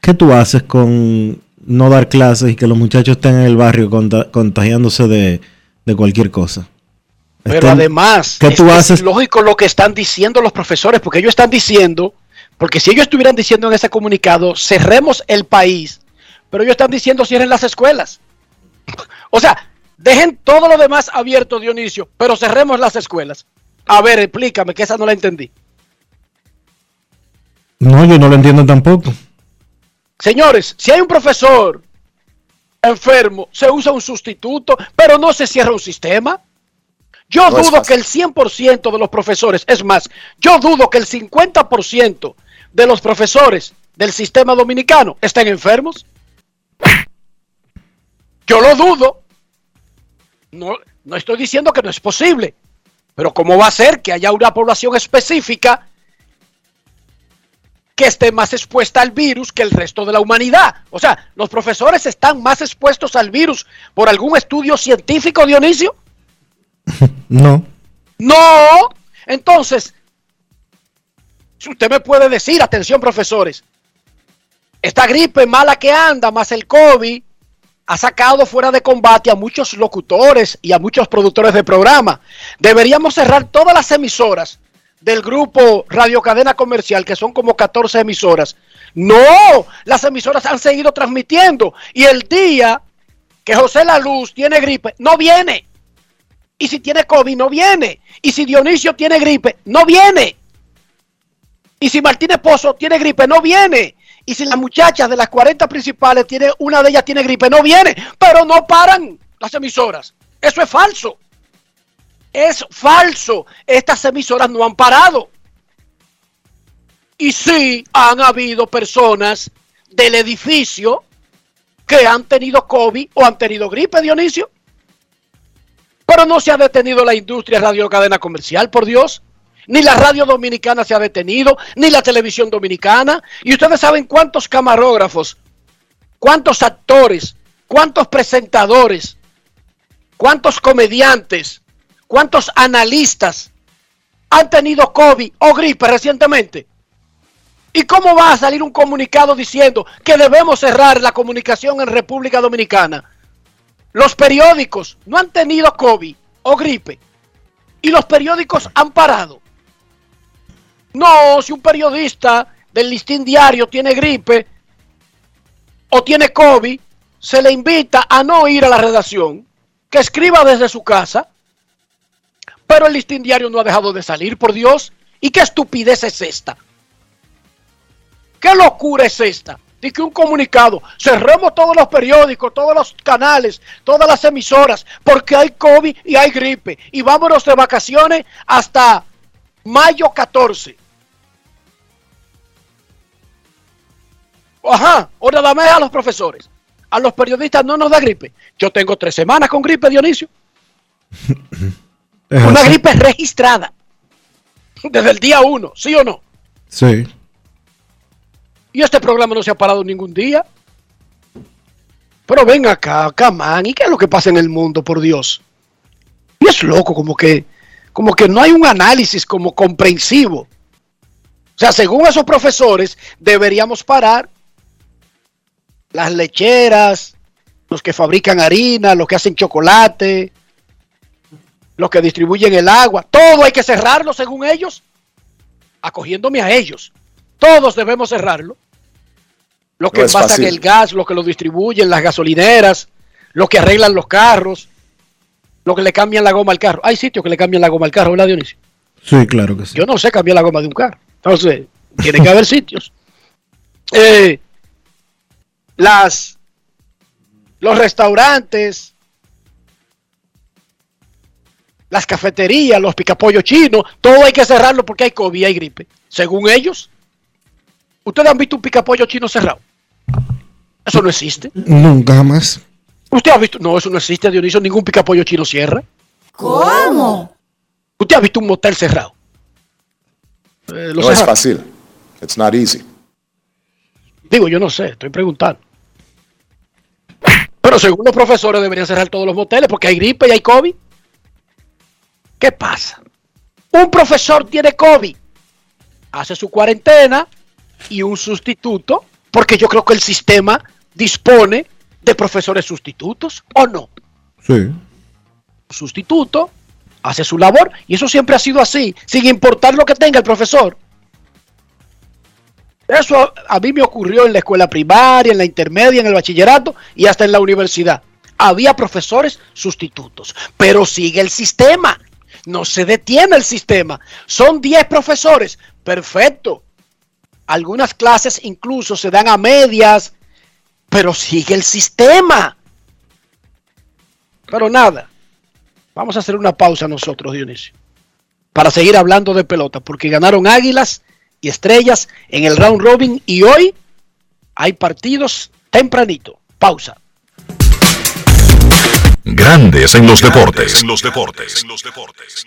¿qué tú haces con no dar clases y que los muchachos estén en el barrio conta- contagiándose de, de cualquier cosa? Pero Estén- además, ¿qué es, tú es haces? lógico lo que están diciendo los profesores, porque ellos están diciendo, porque si ellos estuvieran diciendo en ese comunicado, cerremos el país, pero ellos están diciendo cierren las escuelas. O sea, dejen todo lo demás abierto, Dionisio, pero cerremos las escuelas. A ver, explícame, que esa no la entendí. No, yo no lo entiendo tampoco. Señores, si hay un profesor enfermo, se usa un sustituto, pero no se cierra un sistema. Yo No dudo que el 100% de los profesores, es más, yo dudo que el 50% de los profesores del sistema dominicano estén enfermos. Yo lo dudo. No, no estoy diciendo que no es posible, pero ¿cómo va a ser que haya una población específica que esté más expuesta al virus que el resto de la humanidad? O sea, ¿los profesores están más expuestos al virus por algún estudio científico, Dionisio? No. No. Entonces, si usted me puede decir, atención profesores, esta gripe mala que anda, más el COVID, ha sacado fuera de combate a muchos locutores y a muchos productores de programa. Deberíamos cerrar todas las emisoras del grupo Radio Cadena Comercial, que son como 14 emisoras. No, las emisoras han seguido transmitiendo. Y el día que José La Luz tiene gripe, no viene. Y si tiene COVID, no viene. Y si Dionisio tiene gripe, no viene. Y si Martínez Pozo tiene gripe, no viene. Y si las muchachas de las 40 principales, tiene, una de ellas tiene gripe, no viene. Pero no paran las emisoras. Eso es falso. Es falso. Estas emisoras no han parado. Y sí han habido personas del edificio que han tenido COVID o han tenido gripe, Dionisio. Pero no se ha detenido la industria radio cadena comercial, por Dios. Ni la radio dominicana se ha detenido, ni la televisión dominicana. Y ustedes saben cuántos camarógrafos, cuántos actores, cuántos presentadores, cuántos comediantes, cuántos analistas han tenido COVID o gripe recientemente. ¿Y cómo va a salir un comunicado diciendo que debemos cerrar la comunicación en República Dominicana? Los periódicos no han tenido COVID o gripe y los periódicos han parado. No, si un periodista del listín diario tiene gripe o tiene COVID, se le invita a no ir a la redacción, que escriba desde su casa, pero el listín diario no ha dejado de salir, por Dios. ¿Y qué estupidez es esta? ¿Qué locura es esta? Que un comunicado, cerremos todos los periódicos, todos los canales, todas las emisoras, porque hay COVID y hay gripe. Y vámonos de vacaciones hasta mayo 14. Ajá, ahora dame a los profesores. A los periodistas no nos da gripe. Yo tengo tres semanas con gripe, Dionisio. Una gripe registrada. Desde el día uno, ¿sí o no? Sí. Y este programa no se ha parado ningún día. Pero ven acá, man. ¿Y qué es lo que pasa en el mundo, por Dios? Y es loco, como que, como que no hay un análisis como comprensivo. O sea, según esos profesores, deberíamos parar las lecheras, los que fabrican harina, los que hacen chocolate, los que distribuyen el agua. Todo hay que cerrarlo, según ellos, acogiéndome a ellos. Todos debemos cerrarlo. Los que No fácil. el gas, los que lo distribuyen, las gasolineras, los que arreglan los carros, los que le cambian la goma al carro. Hay sitios que le cambian la goma al carro, ¿verdad, Dionisio? Sí, claro que sí. Yo no sé cambiar la goma de un carro. Entonces, tiene que haber sitios. Eh, las, los restaurantes, las cafeterías, los picapollos chinos, todo hay que cerrarlo porque hay COVID y hay gripe. Según ellos, ¿ustedes han visto un picapollo chino cerrado? Eso no existe. Nunca jamás. ¿Usted ha visto? No, eso no existe, Dionisio. Ningún picapollo chino cierra. ¿Cómo? ¿Usted ha visto un motel cerrado? Eh, No es fácil. It's not easy. Digo, yo no sé, estoy preguntando. Pero según los profesores deberían cerrar todos los moteles porque hay gripe y hay COVID. ¿Qué pasa? Un profesor tiene COVID, hace su cuarentena y un sustituto, porque yo creo que el sistema dispone de profesores sustitutos, ¿o no? Sí. Sustituto, hace su labor y eso siempre ha sido así, sin importar lo que tenga el profesor. Eso a, mí me ocurrió en la escuela primaria, en la intermedia, en el bachillerato y hasta en la universidad. Había profesores sustitutos, pero sigue el sistema. No se detiene el sistema. Son 10 profesores. Perfecto. Algunas clases incluso se dan a medias, pero sigue el sistema. Pero nada. Vamos a hacer una pausa nosotros, Dionisio, para seguir hablando de pelota, porque ganaron Águilas y Estrellas en el round robin y hoy hay partidos tempranito. Pausa. Grandes en los deportes. En los deportes. En los deportes.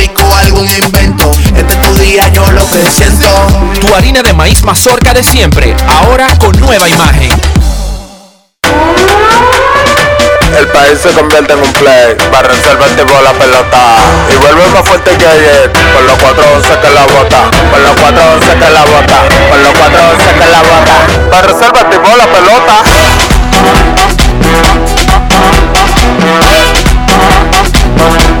algún invento. Este es tu día, yo lo que siento. Tu harina de maíz mazorca de siempre, ahora con nueva imagen. El país se convierte en un play, para reservar tipo la pelota. Y vuelve más fuerte que ayer, por los 411 que la bota, por los 411 que la bota, por los 411 que la bota. Para reservar tipo la pelota.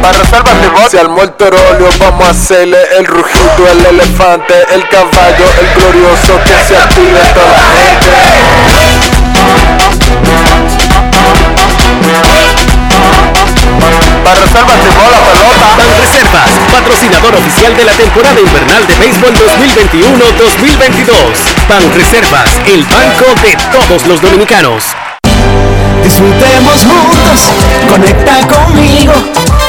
Para reservar tipo Se armó el torolio, vamos a hacerle el rugido, el elefante, el caballo, el glorioso que se active toda la gente. Para reservas tipo la pelota. Reservas, patrocinador oficial de la temporada invernal de béisbol 2021-2022. Pan Reservas, el banco de todos los dominicanos. Disfrutemos juntos, conecta conmigo.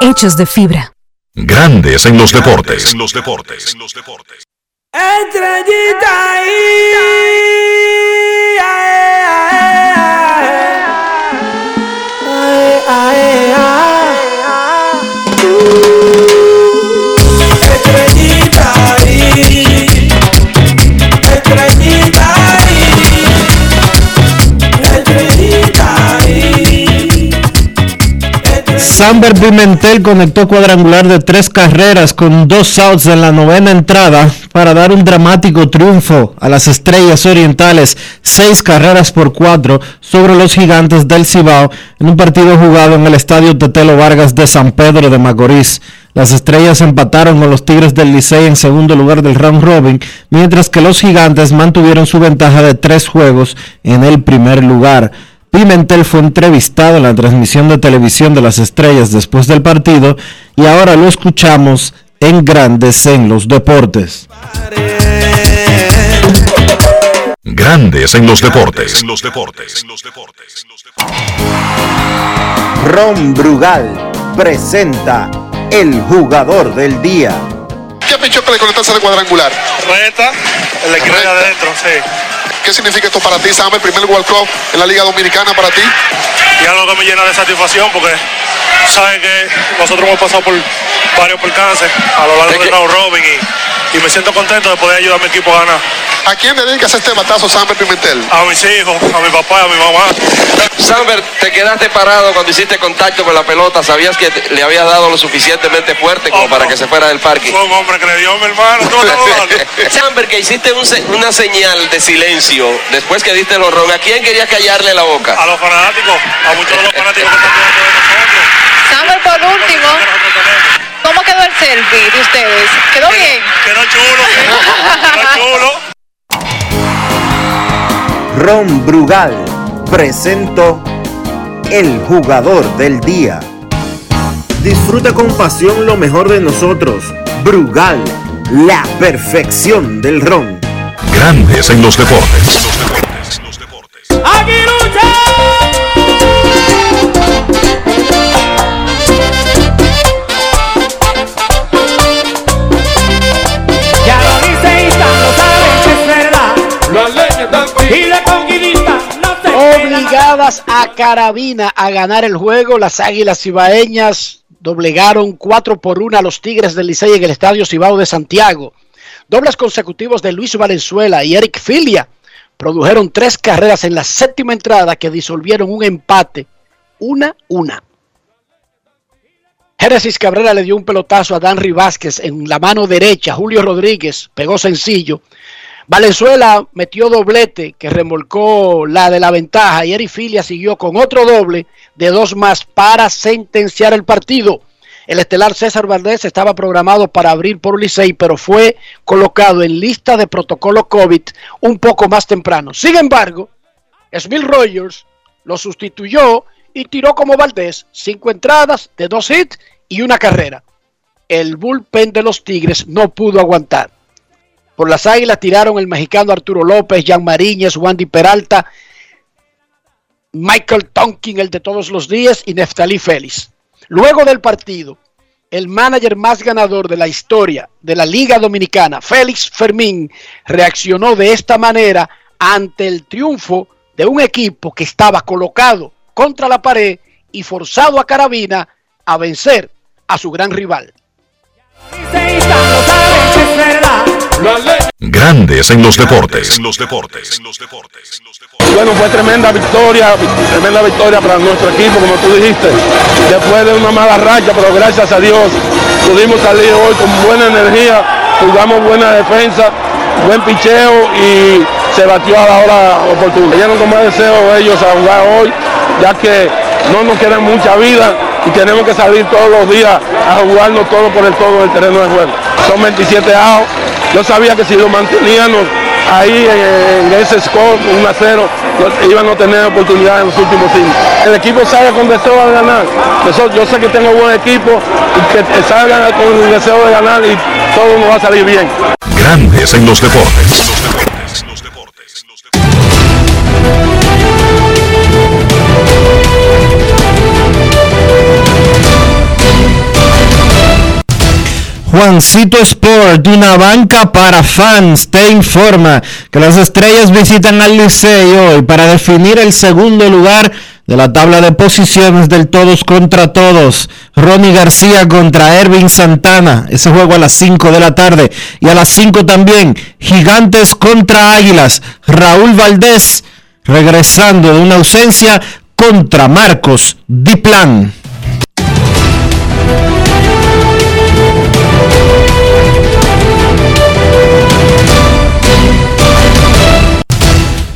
hechos de fibra. Grandes en los deportes. En los deportes. Estrellita Estrellita Samber Pimentel conectó cuadrangular de tres carreras con dos outs en la novena entrada para dar un dramático triunfo a las Estrellas Orientales, seis carreras por cuatro sobre los Gigantes del Cibao en un partido jugado en el Estadio Tetelo Vargas de San Pedro de Macorís. Las Estrellas empataron con los Tigres del Licey en segundo lugar del round robin, mientras que los Gigantes mantuvieron su ventaja de tres juegos en el primer lugar. Pimentel fue entrevistado en la transmisión de televisión de las estrellas después del partido y ahora lo escuchamos en Grandes en los Deportes. Grandes en los deportes. En los deportes. Ron Brugal presenta el jugador del día. ¿Qué pichó que le conectaste de cuadrangular? Recta, el adentro, sí. ¿Qué significa esto para ti, Sam? El primer World Cup en la Liga Dominicana para ti. Y algo que me llena de satisfacción porque saben que nosotros hemos pasado por varios percances a lo largo del round robin y, y me siento contento de poder ayudar a mi equipo a ganar. ¿A quién le dedicas este batazo, Sam Pimentel? A mis hijos, a mi papá, a mi mamá. Samber, te quedaste parado cuando hiciste contacto con la pelota. ¿Sabías que te- le habías dado lo suficientemente fuerte como para que se fuera del parque? Fue un hombre que le dio mi hermano. ¿Tú me estás dudando? Samber, que hiciste un una señal de silencio después que diste el honrón. ¿A quién querías callarle la boca? A los fanáticos, a muchos de los fanáticos que están de nosotros. Samuel, por último, ¿cómo quedó el selfie de ustedes? ¿Quedó bien? Quedó chulo, quedó chulo. Ron Brugal presento el jugador del día. Disfruta con pasión lo mejor de nosotros. Brugal, la perfección del ron. Grandes en los deportes. Ya A Carabina a ganar el juego, las Águilas Cibaeñas doblegaron 4 por 1 a los Tigres del Licey en el Estadio Cibao de Santiago. Dobles consecutivos de Luis Valenzuela y Eric Filia produjeron tres carreras en la séptima entrada que disolvieron un empate, una, una. Génesis Cabrera le dio un pelotazo a Danry Vázquez en la mano derecha. Julio Rodríguez pegó sencillo. Valenzuela metió doblete que remolcó la de la ventaja y Eric Filia siguió con otro doble de dos más para sentenciar el partido. El estelar César Valdés estaba programado para abrir por Licey, pero fue colocado en lista de protocolo COVID un poco más temprano. Sin embargo, Smith Rogers lo sustituyó y tiró como Valdés cinco entradas de dos hits y una carrera. El bullpen de los Tigres no pudo aguantar. Por las águilas tiraron el mexicano Arturo López, Jan Mariñez, Wandy Peralta, Michael Tonkin, el de todos los días, y Neftalí Félix. Luego del partido, el manager más ganador de la historia de la Liga Dominicana, Félix Fermín, reaccionó de esta manera ante el triunfo de un equipo que estaba colocado contra la pared y forzado a carabina a vencer a su gran rival. Grandes en los deportes. Bueno, fue tremenda victoria, tremenda victoria para nuestro equipo, como tú dijiste. Después de una mala racha, pero gracias a Dios pudimos salir hoy con buena energía, jugamos buena defensa, buen picheo y se batió a la hora oportuna. Ya no con más deseo ellos a jugar hoy, ya que no nos queda mucha vida y tenemos que salir todos los días a jugarnos todo por el todo del terreno de juego. Son 27 años. Yo sabía que si lo manteníamos ahí en, en ese score 1 a 0, no- iban a tener oportunidad en los últimos cinco. El equipo salga con deseo de ganar. Eso- yo sé que tengo buen equipo y que salgan con el deseo de ganar y todo nos va a salir bien. Grandes en los deportes. Juancito Sport, una banca para fans, te informa que las estrellas visitan al Licey hoy para definir el segundo lugar de la tabla de posiciones del todos contra todos. Ronnie García contra Ervin Santana, ese juego a las 5 de la tarde. Y a las 5 también, Gigantes contra Águilas. Raúl Valdés regresando de una ausencia contra Marcos Diplan.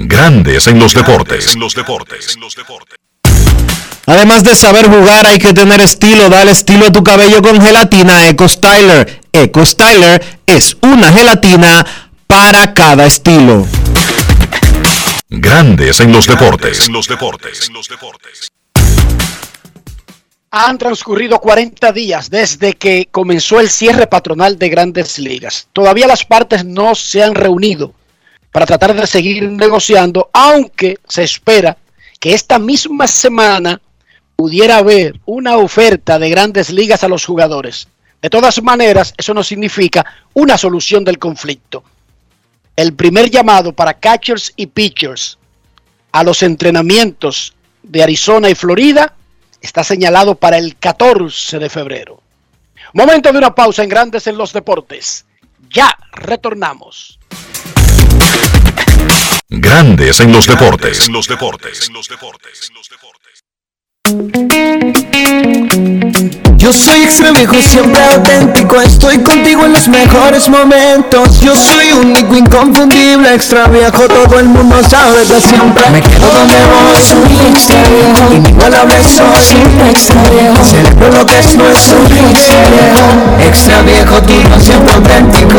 Grandes en los deportes. Además de saber jugar, hay que tener estilo. Dale estilo a tu cabello con gelatina Eco Styler. Eco Styler es una gelatina para cada estilo. Grandes en los deportes. Han transcurrido 40 días desde que comenzó el cierre patronal de grandes ligas. Todavía las partes no se han reunido para tratar de seguir negociando, aunque se espera que esta misma semana pudiera haber una oferta de grandes ligas a los jugadores. De todas maneras, eso no significa una solución del conflicto. El primer llamado para catchers y pitchers a los entrenamientos de Arizona y Florida está señalado para el 14 de febrero. Momento de una pausa en Grandes en los Deportes. Ya retornamos. Grandes en los deportes. Yo soy extra viejo, siempre auténtico. Estoy contigo en los mejores momentos. Yo soy único, inconfundible, extra viejo. Todo el mundo sabe que siempre me quedo donde voy. Soy extra viejo, inigualable soy. Siempre extra viejo, celebro lo que es nuestro. Extra viejo, extra viejo, tú siempre auténtico.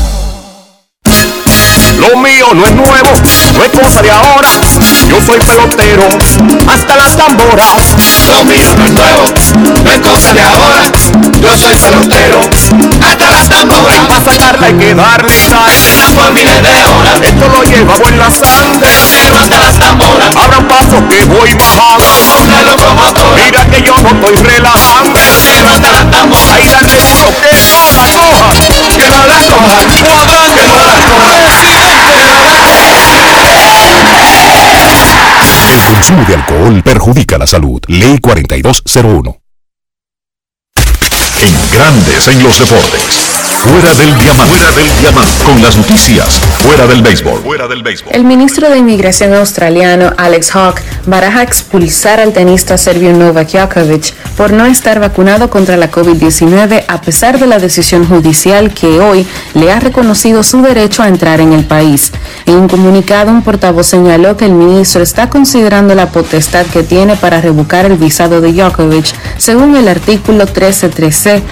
Lo mío no es nuevo, no es cosa de ahora. Yo soy pelotero, hasta las tamboras. Lo mío no es nuevo, no es cosa de ahora. Yo soy pelotero, hasta las tamboras. Para sacarla hay que darle sal. Por miles de horas. Esto lo llevamos en la sangre. Pelotero hasta las tamboras. Abra paso que voy bajando. Una locomotora. Mira que yo no estoy relajando. Pelotero hasta las tamboras. Ahí dale duro que no la coja. Que no la coja. Cuadra que no la coja. Consumo de alcohol perjudica la salud. Ley 4201. En Grandes en los deportes. Fuera del diamante. Fuera del diamante. Con las noticias. Fuera del béisbol. Fuera del béisbol. El ministro de Inmigración australiano Alex Hawke baraja expulsar al tenista serbio Novak Djokovic por no estar vacunado contra la COVID-19 a pesar de la decisión judicial que hoy le ha reconocido su derecho a entrar en el país. En un comunicado, un portavoz señaló que el ministro está considerando la potestad que tiene para revocar el visado de Djokovic según el artículo 13.3c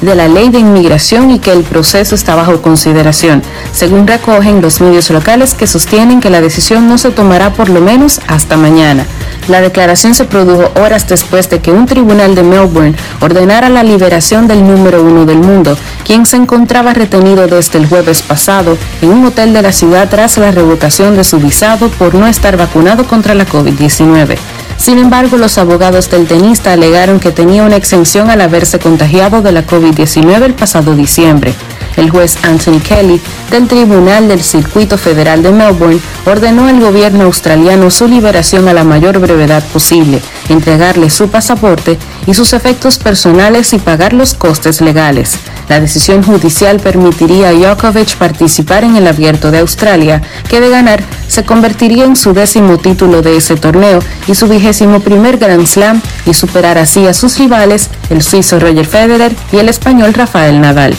de la ley de inmigración y que el proceso está bajo consideración, según recogen los medios locales que sostienen que la decisión no se tomará por lo menos hasta mañana. La declaración se produjo horas después de que un tribunal de Melbourne ordenara la liberación del número uno del mundo, quien se encontraba retenido desde el jueves pasado en un hotel de la ciudad tras la revocación de su visado por no estar vacunado contra la COVID-19. Sin embargo, los abogados del tenista alegaron que tenía una exención al haberse contagiado de la COVID-19 el pasado diciembre. El juez Anthony Kelly del Tribunal del Circuito Federal de Melbourne ordenó al gobierno australiano su liberación a la mayor brevedad posible, entregarle su pasaporte y sus efectos personales y pagar los costes legales. La decisión judicial permitiría a Djokovic participar en el Abierto de Australia, que de ganar se convertiría en su décimo título de ese torneo y su vigésimo primer Grand Slam y superar así a sus rivales, el suizo Roger Federer y el español Rafael Nadal.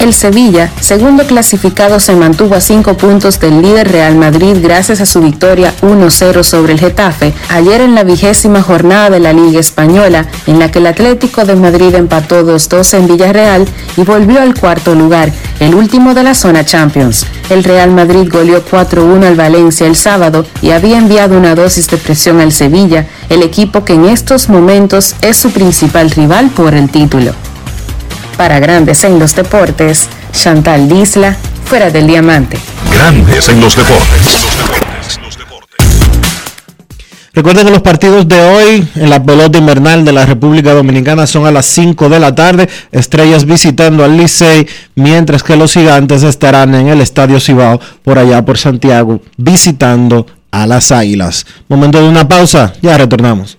El Sevilla, segundo clasificado, se mantuvo a cinco puntos del líder Real Madrid gracias a su victoria 1-0 sobre el Getafe ayer en la vigésima jornada de la Liga Española, en la que el Atlético de Madrid empató 2-2 en Villarreal y volvió al cuarto lugar, el último de la zona Champions. El Real Madrid goleó 4-1 al Valencia el sábado y había enviado una dosis de presión al Sevilla, el equipo que en estos momentos es su principal rival por el título. Para Grandes en los Deportes, Chantal Disla, fuera del diamante. Grandes en los deportes. Recuerden que los partidos de hoy en la pelota invernal de la República Dominicana son a las 5 de la tarde. Estrellas visitando al Licey, mientras que los gigantes estarán en el Estadio Cibao, por allá por Santiago, visitando a las Águilas. Momento de una pausa, ya retornamos.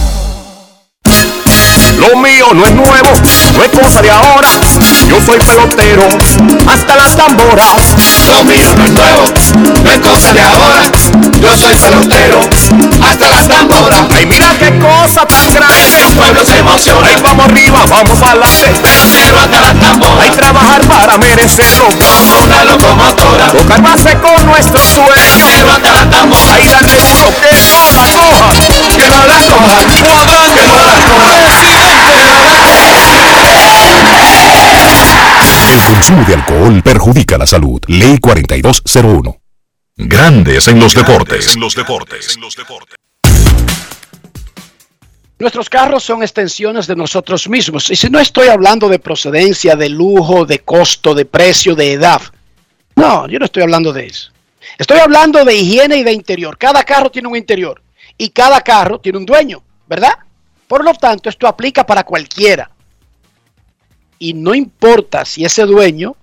Lo mío no es nuevo, no es cosa de ahora. Yo soy pelotero, hasta las tamboras. Lo mío no es nuevo, no es cosa de ahora. Yo soy pelotero, hasta las tamboras. Ay, mira qué cosa tan grande. El pueblo se emociona. Ay, vamos arriba, vamos adelante. Pelotero hasta las tamboras. Hay trabajar para merecerlo. Como una locomotora. Tocar base con nuestro sueño. Pelotero hasta las tamboras. Ahí darle duro que no la coja. Que no la coja. Cuadrante, Que no la consumo de alcohol perjudica la salud. Ley 4201. Grandes en los deportes. Nuestros carros son extensiones de nosotros mismos. Y si no estoy hablando de procedencia, de lujo, de costo, de precio, de edad. No, yo no estoy hablando de eso. Estoy hablando de higiene y de interior. Cada carro tiene un interior y cada carro tiene un dueño, ¿verdad? Por lo tanto, esto aplica para cualquiera. Y no importa si ese dueño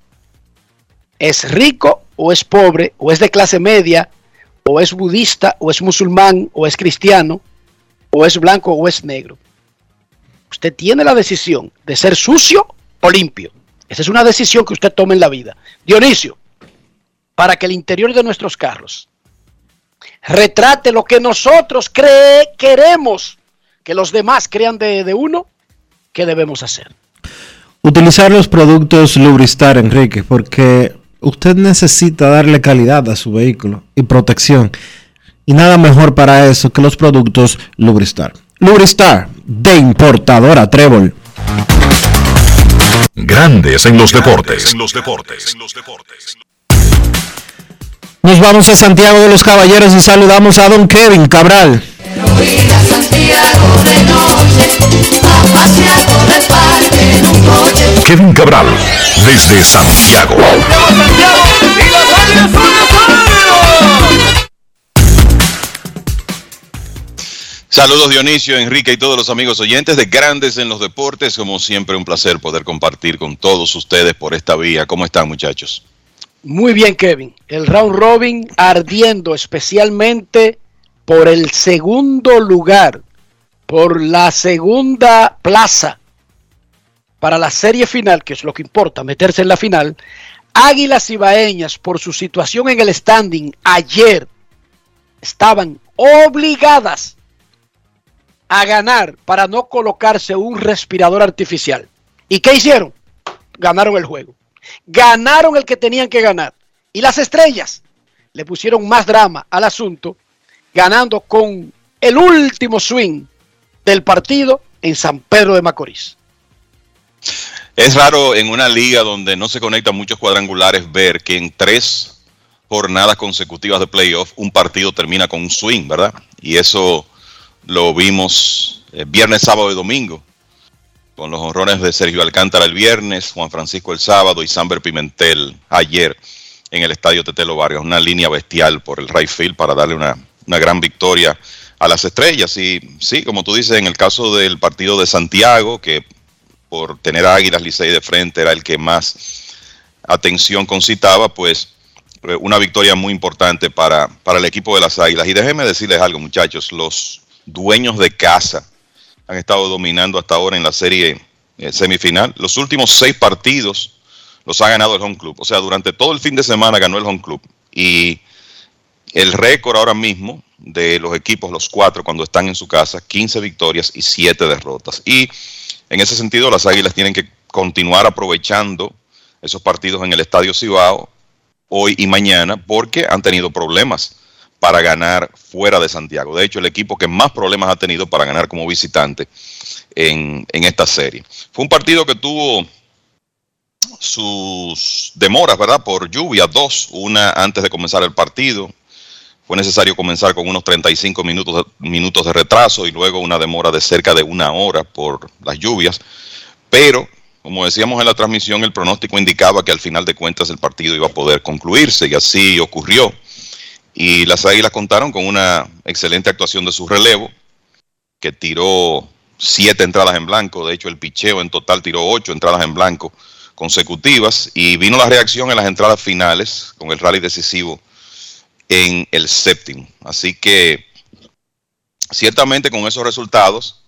es rico o es pobre, o es de clase media, o es budista, o es musulmán, o es cristiano, o es blanco o es negro. Usted tiene la decisión de ser sucio o limpio. Esa es una decisión que usted toma en la vida. Dionisio, para que el interior de nuestros carros retrate lo que nosotros queremos que los demás crean de, de uno, ¿qué debemos hacer? Utilizar los productos Lubristar, Enrique, porque usted necesita darle calidad a su vehículo y protección. Y nada mejor para eso que los productos Lubristar. Lubristar, de importadora Trébol. Grandes en los deportes. Nos vamos a Santiago de los Caballeros y saludamos a don Kevin Cabral. Ir a Santiago de noche, a pasear por el parque en un coche. Kevin Cabral, desde Santiago. Saludos Dionisio, Enrique y todos los amigos oyentes de Grandes en los Deportes. Como siempre, un placer poder compartir con todos ustedes por esta vía. ¿Cómo están muchachos? Muy bien, Kevin. El round robin ardiendo especialmente por el segundo lugar, por la segunda plaza para la serie final, que es lo que importa, meterse en la final. Águilas Ibaeñas, por su situación en el standing ayer, estaban obligadas a ganar para no colocarse un respirador artificial. ¿Y qué hicieron? Ganaron el juego. Ganaron el que tenían que ganar. Y las estrellas le pusieron más drama al asunto, ganando con el último swing del partido en San Pedro de Macorís. Es raro en una liga donde no se conectan muchos cuadrangulares ver que en tres jornadas consecutivas de playoff un partido termina con un swing, ¿verdad? Y eso lo vimos eh, viernes, sábado y domingo, con los honrones de Sergio Alcántara el viernes, Juan Francisco el sábado y Samber Pimentel ayer. en el estadio Tetelo Vargas. Una línea bestial por el right field para darle una, una gran victoria a las estrellas. Y sí, como tú dices, en el caso del partido de Santiago, que por tener a Águilas Licey de frente era el que más atención concitaba, pues eh, una victoria muy importante para, para el equipo de las Águilas. Y déjenme decirles algo, muchachos, los dueños de casa han estado dominando hasta ahora en la serie eh, semifinal. Los últimos seis partidos los ha ganado el home club. O sea, durante todo el fin de semana ganó el home club. Y el récord ahora mismo de los equipos, los cuatro, cuando están en su casa, 15 victorias y 7 derrotas. Y en ese sentido, las Águilas tienen que continuar aprovechando esos partidos en el Estadio Cibao hoy y mañana porque han tenido problemas para ganar fuera de Santiago. De hecho, el equipo que más problemas ha tenido para ganar como visitante en, en esta serie. Fue un partido que tuvo sus demoras, ¿verdad? Por lluvia, dos, una antes de comenzar el partido. Fue necesario comenzar con unos 35 minutos, minutos de retraso y luego una demora de cerca de una hora por las lluvias. Pero, como decíamos en la transmisión, el pronóstico indicaba que al final de cuentas el partido iba a poder concluirse y así ocurrió. Y las Águilas contaron con una excelente actuación de su relevo, que tiró siete entradas en blanco. De hecho, el picheo en total tiró ocho entradas en blanco consecutivas y vino la reacción en las entradas finales con el rally decisivo en el séptimo. Así que ciertamente con esos resultados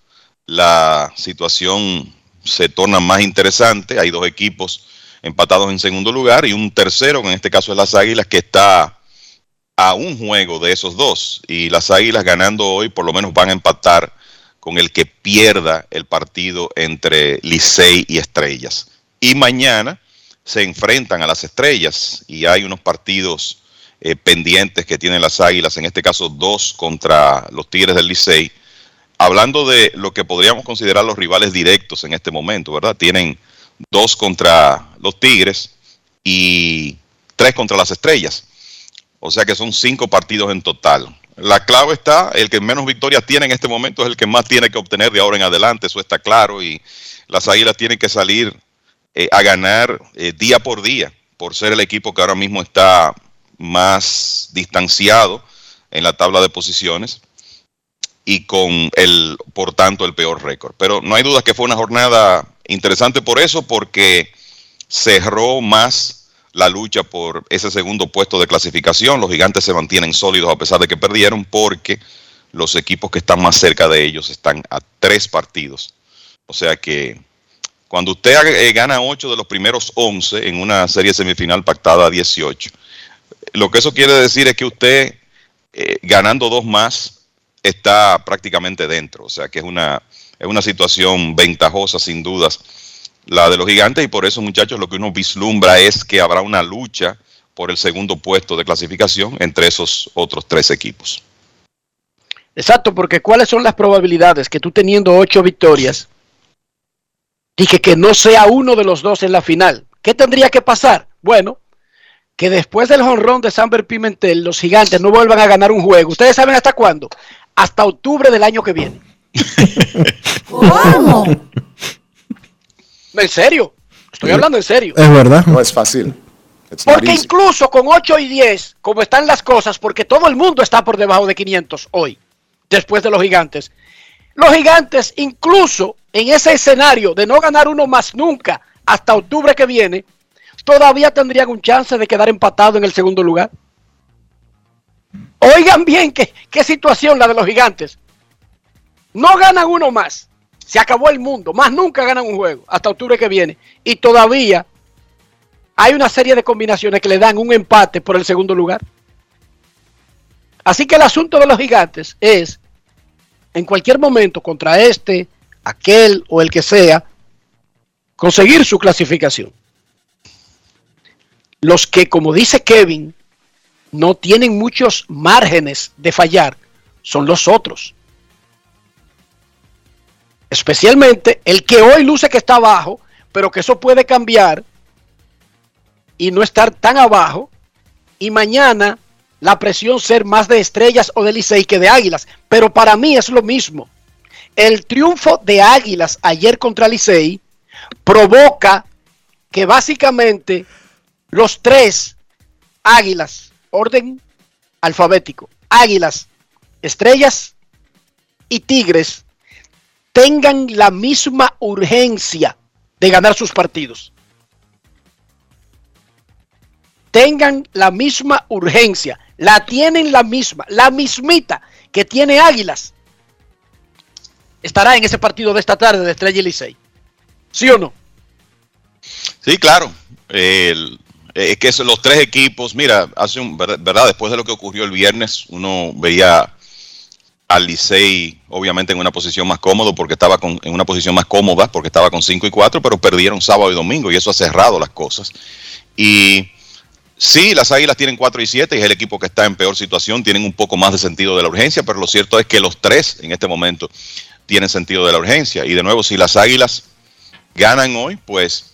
la situación se torna más interesante. Hay dos equipos empatados en segundo lugar y un tercero, que en este caso es las Águilas, que está a un juego de esos dos. Y las Águilas ganando hoy por lo menos van a empatar con el que pierda el partido entre Licey y Estrellas y mañana se enfrentan a las estrellas y hay unos partidos eh, pendientes que tienen las águilas, en este caso dos contra los Tigres del Licey. Hablando de lo que podríamos considerar los rivales directos en este momento, ¿verdad? Tienen dos contra los Tigres y tres contra las estrellas. O sea que son cinco partidos en total. La clave está, el que menos victorias tiene en este momento es el que más tiene que obtener de ahora en adelante, eso está claro, y las águilas tienen que salir eh, a ganar eh, día por día, por ser el equipo que ahora mismo está más distanciado en la tabla de posiciones y con el, por tanto, el peor récord. Pero no hay duda que fue una jornada interesante por eso, porque cerró más la lucha por ese segundo puesto de clasificación. Los gigantes se mantienen sólidos a pesar de que perdieron, porque los equipos que están más cerca de ellos están a tres partidos. O sea que cuando usted eh, gana 8 de los primeros 11 en una serie semifinal pactada a 18, lo que eso quiere decir es que usted eh, ganando dos más está prácticamente dentro. O sea que es una, es una situación ventajosa sin dudas la de los gigantes y por eso muchachos lo que uno vislumbra es que habrá una lucha por el segundo puesto de clasificación entre esos otros tres equipos. Exacto, porque ¿cuáles son las probabilidades que tú teniendo ocho victorias Dije que no sea uno de los dos en la final. ¿Qué tendría que pasar? Bueno, que después del jonrón de Samber Pimentel, los gigantes no vuelvan a ganar un juego. ¿Ustedes saben hasta cuándo? Hasta octubre del año que viene. ¿Cómo? En serio. Estoy hablando en serio. Es verdad. No es fácil. porque incluso con 8 y 10, como están las cosas, porque todo el mundo está por debajo de 500 hoy, después de los gigantes. Los gigantes, incluso en ese escenario de no ganar uno más nunca hasta octubre que viene, todavía tendrían un chance de quedar empatado en el segundo lugar. Oigan bien qué, qué situación la de los gigantes. No ganan uno más. Se acabó el mundo. Más nunca ganan un juego hasta octubre que viene. Y todavía hay una serie de combinaciones que le dan un empate por el segundo lugar. Así que el asunto de los gigantes es, en cualquier momento, contra este, aquel o el que sea, conseguir su clasificación. Los que, como dice Kevin, no tienen muchos márgenes de fallar son los otros. Especialmente el que hoy luce que está abajo, pero que eso puede cambiar y no estar tan abajo. Y mañana la presión ser más de estrellas o de Licey que de águilas. Pero para mí es lo mismo. El triunfo de Águilas ayer contra Licey provoca que básicamente los tres Águilas, orden alfabético. Águilas, Estrellas y Tigres tengan la misma urgencia de ganar sus partidos. Tengan la misma urgencia. La tienen la misma, la mismita que tiene Águilas. Estará en ese partido de esta tarde de Estrella y Licey. ¿Sí o no? Sí, claro. El, es que los tres equipos, mira, hace un, verdad, después de lo que ocurrió el viernes, uno veía al Licey obviamente en una posición más cómodo porque estaba con, en una posición más cómoda porque estaba con 5 y 4, pero perdieron sábado y domingo y eso ha cerrado las cosas. Y sí, las Águilas tienen 4 y 7 y es el equipo que está en peor situación, tienen un poco más de sentido de la urgencia, pero lo cierto es que los tres en este momento tienen sentido de la urgencia. Y de nuevo, si las Águilas ganan hoy, pues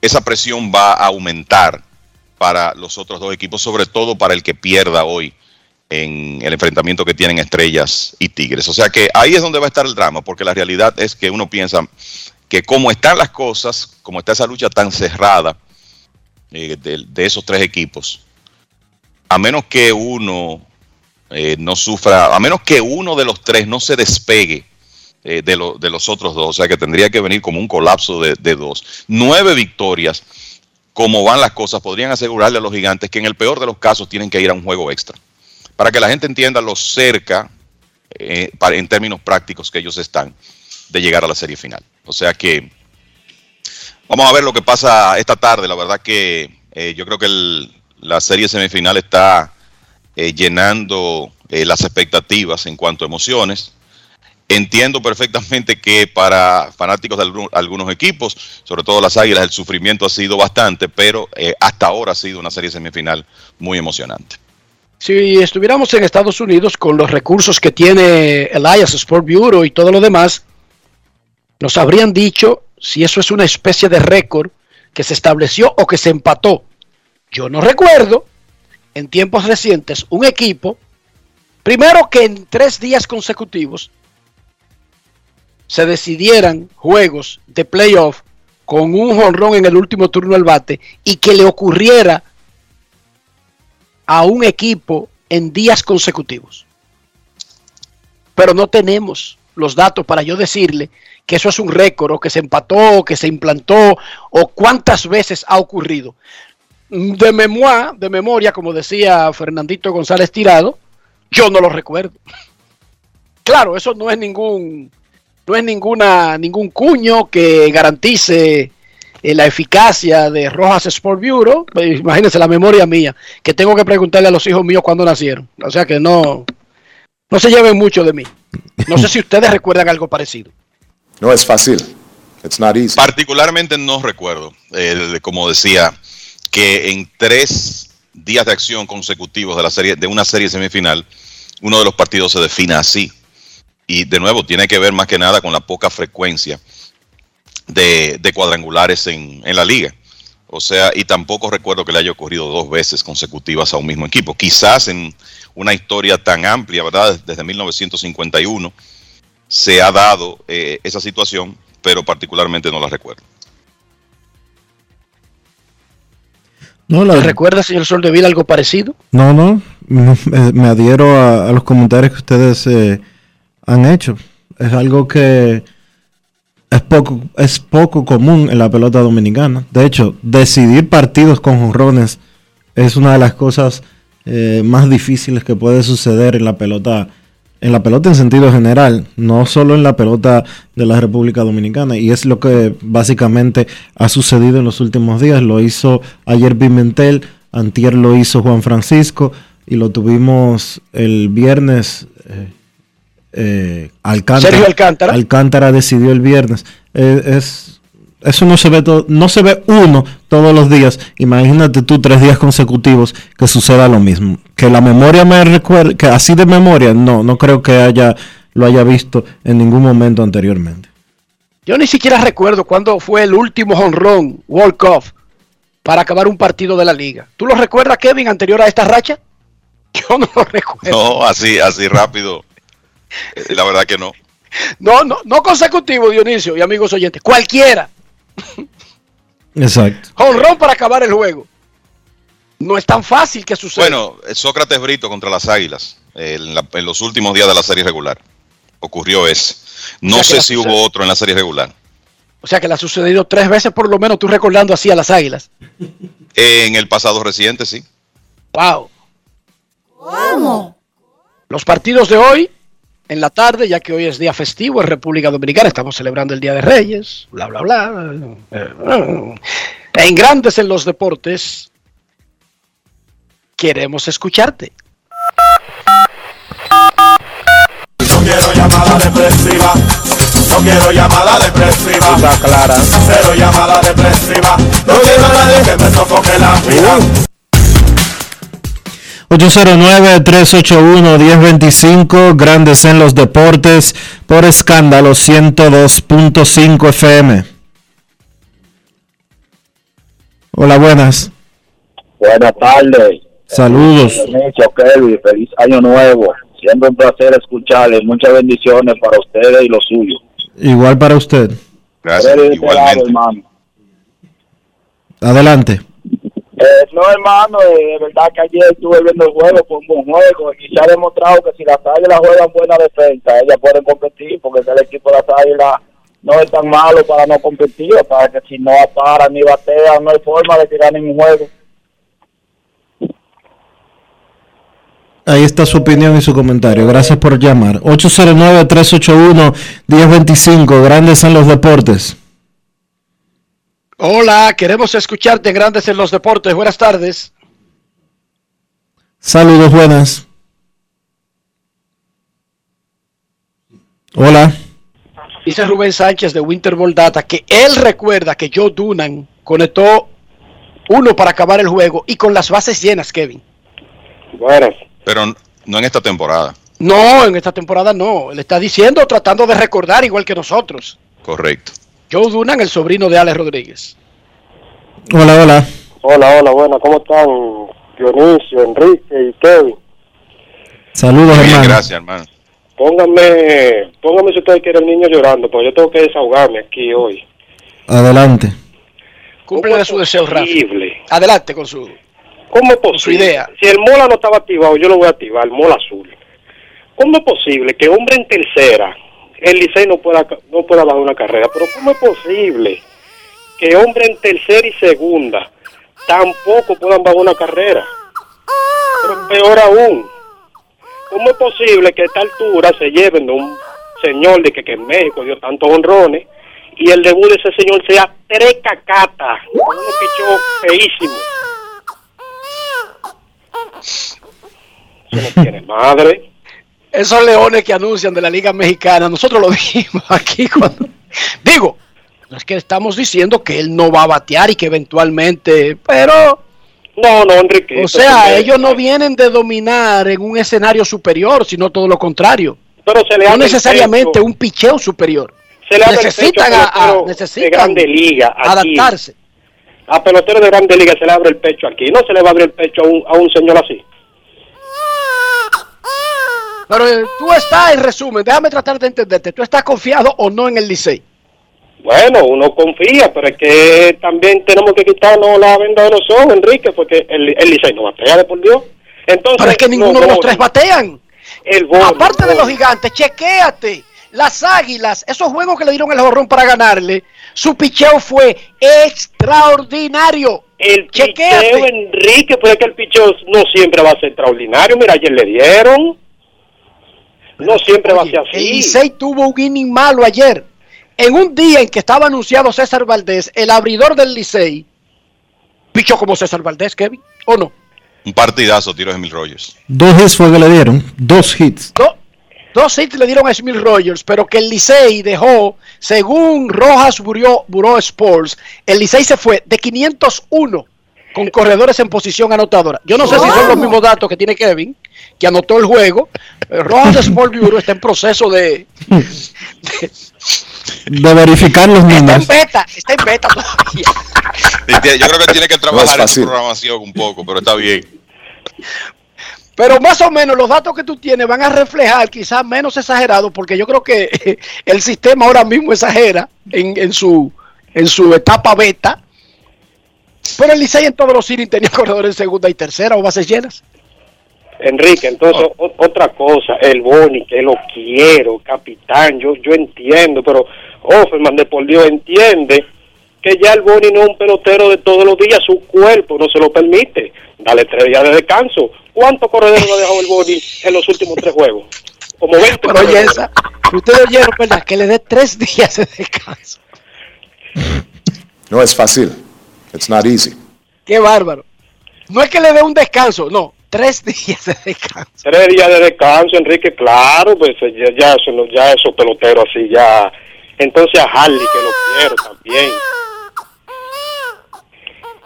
esa presión va a aumentar para los otros dos equipos, sobre todo para el que pierda hoy en el enfrentamiento que tienen Estrellas y Tigres. O sea que ahí es donde va a estar el drama, porque la realidad es que uno piensa que como están las cosas, como está esa lucha tan cerrada eh, de, esos tres equipos, a menos que uno eh, no sufra, a menos que uno de los tres no se despegue eh, de, de, los otros dos. O sea que tendría que venir como un colapso de, dos. Nueve victorias, como van las cosas, podrían asegurarle a los gigantes que en el peor de los casos tienen que ir a un juego extra. Para que la gente entienda lo cerca, eh, en términos prácticos, que ellos están de llegar a la serie final. O sea que vamos a ver lo que pasa esta tarde. La verdad que eh, yo creo que el, la serie semifinal está llenando las expectativas en cuanto a emociones Entiendo perfectamente que para fanáticos de algunos equipos, sobre todo las Águilas, el sufrimiento ha sido bastante, pero eh, hasta ahora ha sido una serie semifinal muy emocionante. Si estuviéramos en Estados Unidos con los recursos que tiene el IAS Sport Bureau y todo lo demás, nos habrían dicho si eso es una especie de récord que se estableció o que se empató. Yo no recuerdo en tiempos recientes un equipo, primero que en tres días consecutivos, se decidieran juegos de playoff con un jonrón en el último turno del bate y que le ocurriera a un equipo en días consecutivos. Pero no tenemos los datos para yo decirle que eso es un récord o que se empató o que se implantó o cuántas veces ha ocurrido. De memoria, de memoria, como decía Fernandito González Tirado, yo no lo recuerdo. Claro, eso no es ningún no es ninguna, ningún cuño que garantice eh, la eficacia de Rojas Sport Bureau. Pues, imagínense la memoria mía, que tengo que preguntarle a los hijos míos cuándo nacieron. O sea que no, no se lleven mucho de mí. No sé si ustedes recuerdan algo parecido. No es fácil. It's not easy. Particularmente no recuerdo, eh, como decía, que en tres días de acción consecutivos de la serie, de una serie semifinal, uno de los partidos se defina así. Y de nuevo, tiene que ver más que nada con la poca frecuencia de, cuadrangulares en, la liga. O sea, y tampoco recuerdo que le haya ocurrido dos veces consecutivas a un mismo equipo. Quizás en una historia tan amplia, ¿verdad? Desde 1951 se ha dado eh, esa situación, pero particularmente no la recuerdo. No, la... ¿Recuerda, señor Sol de Vida, algo parecido? No, no. Me, adhiero a, los comentarios que ustedes eh, han hecho. Es algo que es poco, es poco común en la pelota dominicana. De hecho, decidir partidos con jonrones es una de las cosas eh, más difíciles que puede suceder en la pelota, en la pelota en sentido general, no solo en la pelota de la República Dominicana. Y es lo que básicamente ha sucedido en los últimos días. Lo hizo ayer Pimentel, antier lo hizo Juan Francisco y lo tuvimos el viernes. Eh, eh, Alcántara, Sergio Alcántara. Alcántara decidió el viernes. Eh, es, eso no se ve todo, no se ve uno todos los días. Imagínate tú tres días consecutivos que suceda lo mismo. Que la memoria me recuerde, que así de memoria, no, no creo que haya lo haya visto en ningún momento anteriormente. Yo ni siquiera recuerdo cuándo fue el último honrón, walk-off, para acabar un partido de la liga. ¿Tú lo recuerdas, Kevin, anterior a esta racha? Yo no lo recuerdo. No, así, así rápido. Eh, la verdad que no. No, no, no consecutivo, Dionisio y amigos oyentes. Cualquiera. Exacto. Honrón para acabar el juego. no es tan fácil que suceda. Bueno, Sócrates Brito contra las Águilas en, la- en los últimos días de la serie regular. Ocurrió ese. No O sea que sé si hubo otro en la serie regular. O sea que le ha sucedido tres veces por lo menos tú recordando así a las águilas. En el pasado reciente, sí. ¡Wow! ¿Cómo? Los partidos de hoy, en la tarde, ya que hoy es día festivo en República Dominicana, estamos celebrando el Día de Reyes, bla, bla, bla. Eh, En Grandes en los Deportes, queremos escucharte. No quiero llamada depresiva. No quiero llamada depresiva. clara. Cero llamada depresiva. No quiero a nadie que me sofoque la vida. 809-381-1025, Grandes en los Deportes, por escándalo 102.5 FM. Hola, buenas. Buenas tardes. Saludos. Dionisio, Kelly, feliz año nuevo. Siempre un placer escucharles. Muchas bendiciones para ustedes y los suyos. Igual para usted. Gracias, este lado, hermano. Adelante. Eh, no, hermano, eh, de verdad que ayer estuve viendo el juego, fue un buen juego y se ha demostrado que si las águilas juegan buena defensa, ellas pueden competir porque el equipo de las águilas no es tan malo para no competir, para que si no paran ni batean, no hay forma de tirar ningún juego. Ahí está su opinión y su comentario. Gracias por llamar. 809-381-1025, Grandes en los Deportes. Hola, queremos escucharte en Grandes en los Deportes. Buenas tardes. Saludos, buenas. Hola. Dice Rubén Sánchez de Winterball Data que él recuerda que Joe Dunan conectó uno para acabar el juego y con las bases llenas, Kevin. Bueno. Pero no en esta temporada. No, en esta temporada no. Él está diciendo, tratando de recordar igual que nosotros. Correcto. Joe Dunan, el sobrino de Alex Rodríguez. Hola, hola. Hola, hola, buena, ¿cómo están? Dionisio, Enrique y Kevin. Saludos, Bien, hermano. gracias, hermano. Pónganme, pónganme si ustedes quieren el niño llorando, porque yo tengo que desahogarme aquí hoy. Adelante. Cumple su deseo, Rafa. Adelante con su. ¿Cómo es posible? su idea. Si el Mola no estaba activado, yo lo voy a activar, el Mola azul. ¿Cómo es posible que hombre en tercera, el Licey no pueda, no pueda bajar una carrera? Pero ¿cómo es posible que hombre en tercera y segunda tampoco puedan bajar una carrera? Pero peor aún, ¿cómo es posible que a esta altura se lleven de un señor de que, que en México dio tantos honrones y el debut de ese señor sea tres cacatas, con un pichó feísimo? Eso no tiene madre. Esos leones que anuncian de la Liga Mexicana, nosotros lo dijimos aquí cuando. Digo, no es que estamos diciendo que él no va a batear y que eventualmente. Pero. No, no, Enrique. O sea, ellos no vienen de dominar en un escenario superior, sino todo lo contrario. Pero se le no necesariamente un picheo superior. Se le abre el necesitan, a- a necesitan de grande liga aquí. adaptarse. A pelotero de grande liga se le abre el pecho aquí. No se le va a abrir el pecho a un, a un señor así. Pero eh, tú estás, en resumen, déjame tratar de entenderte. ¿Tú estás confiado o no en el Licey? Bueno, uno confía, pero es que también tenemos que quitarnos la venda de los ojos, Enrique, porque el, el Licey no batea de por Dios. Entonces, Pero es que ninguno no, de los tres batean. El Aparte de los gigantes, chequéate. Las águilas, esos juegos que le dieron el jorrón para ganarle, su picheo fue extraordinario. El Chequéate. picheo, Enrique, pues es que el picheo no siempre va a ser extraordinario. Mira, ayer le dieron. No siempre va a ser El así. Licey tuvo un inning malo ayer. En un día en que estaba anunciado César Valdés, el abridor del Licey, pichó como César Valdés, Kevin, ¿o no? Un partidazo, tiro de Emil Rogers. Dos hits fue que le dieron. Dos hits. Do- dos hits le dieron a Smith Rogers, pero que el Licey dejó, según Rojas Bureau, Bureau Sports, el Licey se fue de 501 con corredores en posición anotadora. Yo no sé si son los mismos datos que tiene Kevin, que anotó el juego. Rojas de Sport Bureau está en proceso de... De verificar los Está en números. beta, está en beta todavía. Yo creo que tiene que trabajar en su programación un poco, pero está bien. Pero más o menos los datos que tú tienes van a reflejar, quizás menos exagerados, porque yo creo que el sistema ahora mismo exagera en, en su, en su etapa beta. Pero el Licey en todos los innings tenía corredores en segunda y tercera o bases llenas. Enrique, entonces o- otra cosa, el Boni, que lo quiero, capitán, yo yo entiendo, pero Offerman de por Dios entiende que ya el Boni no es un pelotero de todos los días, su cuerpo no se lo permite. Dale tres días de descanso. ¿Cuántos corredores ha dejado el Boni en los últimos tres juegos? Como 20 Pero oye, corredores. esa, ustedes oyeron, ¿verdad? Que le dé tres días de descanso. No es fácil. It's not easy. Qué bárbaro. No es que le dé un descanso, no, tres días de descanso. Tres días de descanso, Enrique, claro, pues eh, ya, ya, eso, ya esos peloteros así, ya. Entonces a Harley, que lo quiero también.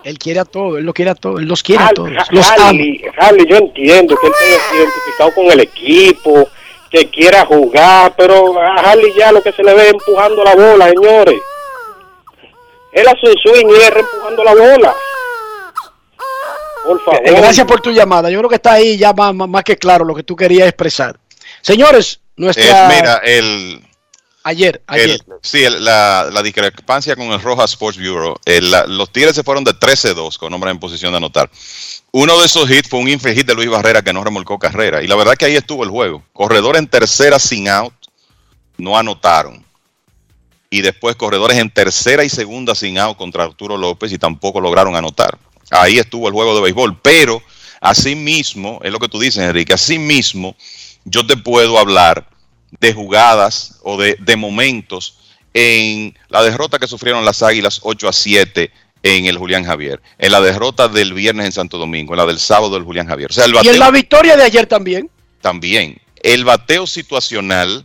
Él quiere a todos, él lo quiere a todos, él los quiere a todos. Los. Harley, Harley, yo entiendo que él esté identificado con el equipo, que quiera jugar, pero a Harley ya lo que se le ve empujando la bola, señores. Él hace un swing y él empujando la bola. Por favor. Eh, Gracias por tu llamada. Yo creo que está ahí ya más, más- más que claro lo que tú querías expresar. Señores, nuestra... Eh, mira, el, ayer, ayer. el- sí, el- la, la discrepancia con el Rojas Sports Bureau. el- la- los Tigres se fueron de 13-2 con hombres en posición de anotar. Uno de esos hits fue un infield hit de Luis Barrera que no remolcó carrera. Y la verdad que ahí estuvo el juego. Corredor en tercera sin out, no anotaron. Y después corredores en tercera y segunda sin out contra Arturo López y tampoco lograron anotar. Ahí estuvo el juego de béisbol. Pero asimismo, es lo que tú dices, Enrique, asimismo, yo te puedo hablar de jugadas o de, de momentos en la derrota que sufrieron las Águilas 8 a 7 en el Julián Javier, en la derrota del viernes en Santo Domingo, en la del sábado del Julián Javier. O sea, el Y en la victoria de ayer también. también. El bateo situacional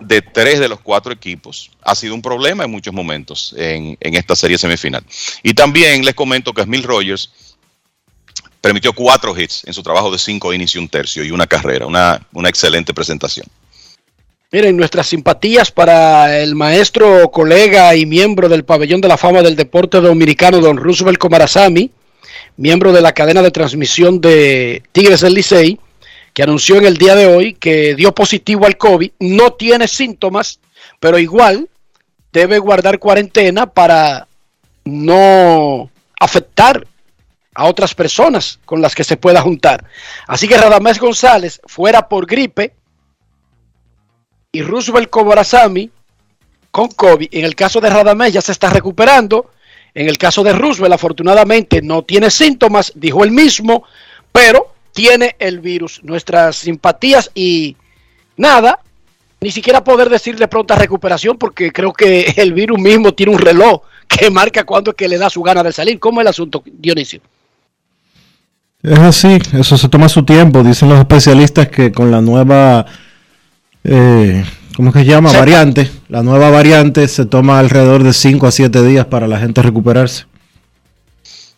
de tres de los cuatro equipos ha sido un problema en muchos momentos en, esta serie semifinal. Y también les comento que Smil Rogers permitió cuatro hits en su trabajo de cinco innings y un tercio y una carrera, una, una excelente presentación. Miren, nuestras simpatías para el maestro, colega y miembro del Pabellón de la Fama del Deporte Dominicano, don Roosevelt Comarazami, miembro de la cadena de transmisión de Tigres del Licey, que anunció en el día de hoy que dio positivo al COVID, no tiene síntomas, pero igual debe guardar cuarentena para no afectar a otras personas con las que se pueda juntar. Así que Radamés González, fuera por gripe, y Roosevelt Kobarazami con COVID. En el caso de Radamés ya se está recuperando. En el caso de Roosevelt, afortunadamente, no tiene síntomas, dijo él mismo, pero tiene el virus. Nuestras simpatías y nada, ni siquiera poder decirle pronta recuperación, porque creo que el virus mismo tiene un reloj que marca cuándo es que le da su gana de salir. ¿Cómo es el asunto, Dionisio? Es así, eso se toma su tiempo. Dicen los especialistas que con la nueva, eh, ¿cómo que se llama? Variante. La nueva variante se toma alrededor de 5 a 7 días para la gente recuperarse.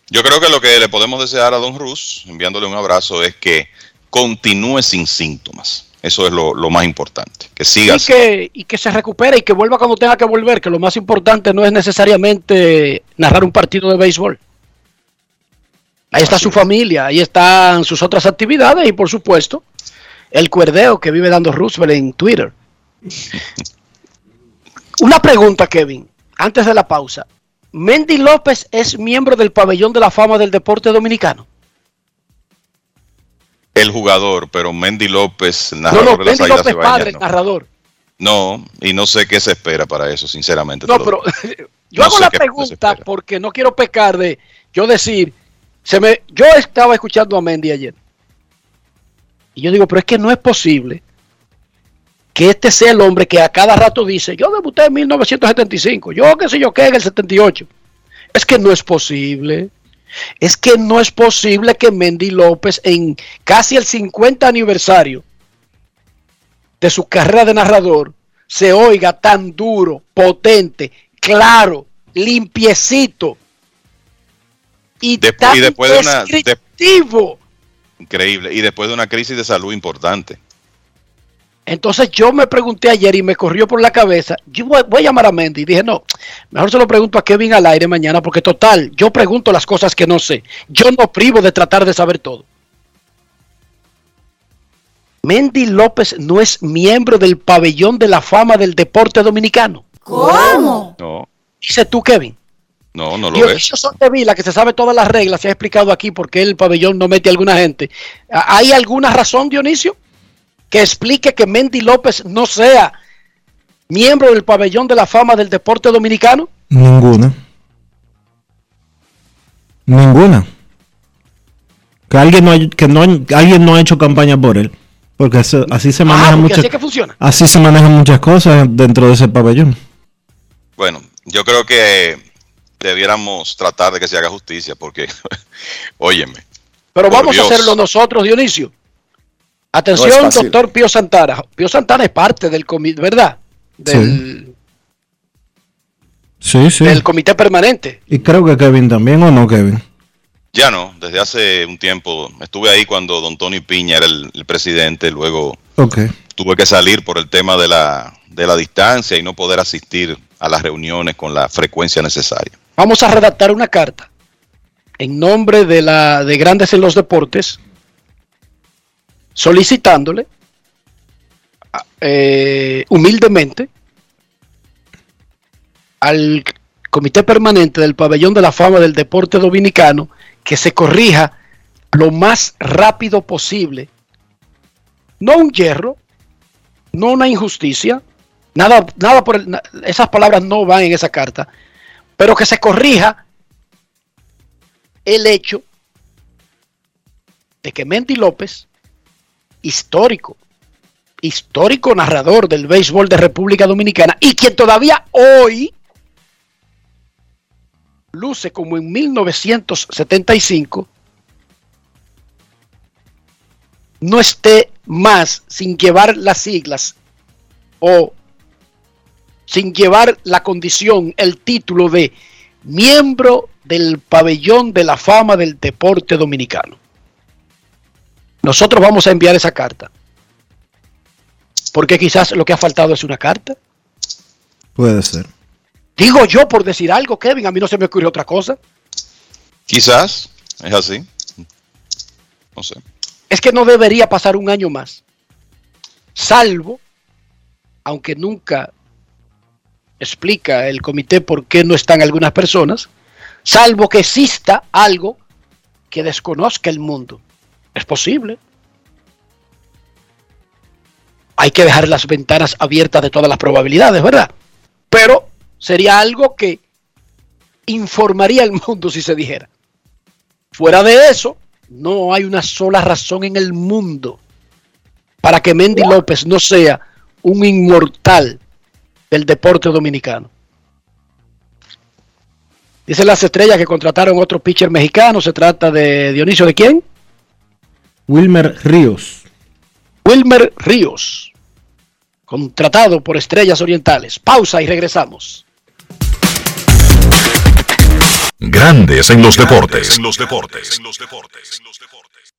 Yo creo que lo que le podemos desear a Don Rus, enviándole un abrazo, es que continúe sin síntomas. Eso es lo, lo más importante. Que siga Y que, y que se recupere y que vuelva cuando tenga que volver, que lo más importante no es necesariamente narrar un partido de béisbol. Ahí está su familia, ahí están sus otras actividades y por supuesto el cuerdeo que vive dando Roosevelt en Twitter. Una pregunta, Kevin, antes de la pausa. ¿Mendy López es miembro del pabellón de la fama del deporte dominicano? El jugador, pero Mendy López, el No, narrador no, de las Mendy López padre, el no. narrador. No, y no sé qué se espera para eso, sinceramente. No, pero yo hago la pregunta porque no quiero pecar de yo decir, se me, yo estaba escuchando a Mendy ayer. Y yo digo, pero es que no es posible que este sea el hombre que a cada rato dice, yo debuté en 1975, yo qué sé yo qué en el 78. Es que no es posible. Es que no es posible que Mendy López en casi el 50 aniversario de su carrera de narrador se oiga tan duro, potente, claro, limpiecito y tan y después de una- de- descriptivo. Increíble. Y después de una crisis de salud importante. Entonces yo me pregunté ayer y me corrió por la cabeza, yo voy, voy a llamar a Mendy y dije, no, mejor se lo pregunto a Kevin al aire mañana porque total, yo pregunto las cosas que no sé. Yo no privo de tratar de saber todo. Mendy López no es miembro del pabellón de la fama del deporte dominicano. ¿Cómo? No. Dice tú, Kevin. No, no lo. Dionisio Soldevila, que se sabe todas las reglas, se ha explicado aquí por qué el pabellón no mete a alguna gente. ¿Hay alguna razón, Dionisio, que explique que Mendy López no sea miembro del pabellón de la fama del deporte dominicano? Ninguna. Ninguna. Que alguien no, ha- que no, alguien no ha hecho campaña por él. Porque eso- así se Ah, manejan porque muchas así es que funciona. así se manejan muchas cosas dentro de ese pabellón. Bueno, yo creo que debiéramos tratar de que se haga justicia, porque, óyeme. Pero por vamos Dios. a hacerlo nosotros, Dionisio. Atención, doctor Pío Santana. Pío Santana es parte del comité, ¿verdad? Del, Sí, sí. del comité permanente. Y creo que Kevin también, ¿o no, Kevin? Ya no, desde hace un tiempo estuve ahí cuando don Tony Piña era el, el presidente, luego Ok. tuve que salir por el tema de la, de la distancia y no poder asistir a las reuniones con la frecuencia necesaria. Vamos a redactar una carta en nombre de la de Grandes en los Deportes solicitándole a- eh, humildemente al Comité Permanente del Pabellón de la Fama del Deporte Dominicano que se corrija lo más rápido posible. No un hierro, no una injusticia, nada, nada por el- esas palabras no van en esa carta, pero que se corrija el hecho de que Mendy López, histórico, histórico narrador del béisbol de República Dominicana y quien todavía hoy luce como en 1975, no esté más sin llevar las siglas o sin llevar la condición, el título de miembro del pabellón de la fama del deporte dominicano. Nosotros vamos a enviar esa carta. Porque quizás lo que ha faltado es una carta. Puede ser. Digo yo por decir algo, Kevin, a mí no se me ocurre otra cosa. Quizás es así. No sé. Es que no debería pasar un año más. Salvo, aunque nunca explica el comité por qué no están algunas personas, salvo que exista algo que desconozca el mundo. Es posible. Hay que dejar las ventanas abiertas de todas las probabilidades, ¿verdad? Pero sería algo que informaría al mundo si se dijera. Fuera de eso, no hay una sola razón en el mundo para que Mendy López no sea un inmortal del deporte dominicano. Dicen las estrellas que contrataron otro pitcher mexicano. Se trata de Dionisio de quién? Wilmer Ríos. Wilmer Ríos. Contratado por Estrellas Orientales. Pausa y regresamos. Grandes en los deportes. En los deportes.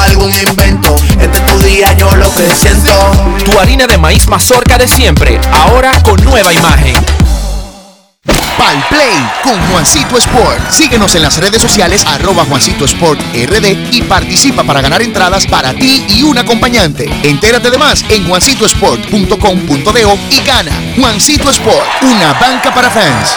algún invento. Este es tu día, yo lo que siento. Tu harina de maíz mazorca de siempre, ahora con nueva imagen. Pal Play con Juancito Sport. Síguenos en las redes sociales arroba Juancito Sport RD y participa para ganar entradas para ti y un acompañante. Entérate de más en juancitosport.com.de y gana. Juancito Sport, una banca para fans.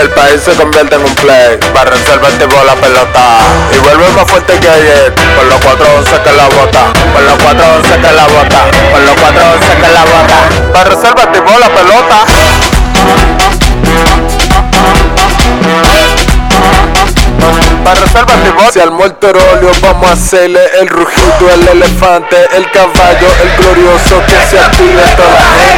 El país se convierte en un play. Para reservar tipo la pelota. Y vuelve más fuerte que ayer. Con los 411 que la bota. Con los 411 que la bota. Con los 411 que la bota. Para reservar la pelota. Para reservar tipo Si al óleo vamos a hacerle el rugido, el elefante, el caballo, el glorioso que se active toda la gente.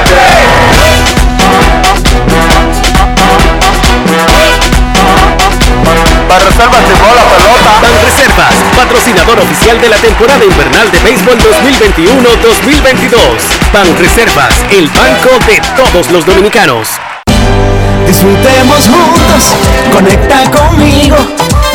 Para reservas de bola pelota. Ban Reservas, patrocinador oficial de la temporada invernal de béisbol 2021-2022. Ban Reservas, el banco de todos los dominicanos. Disfrutemos juntos, conecta conmigo.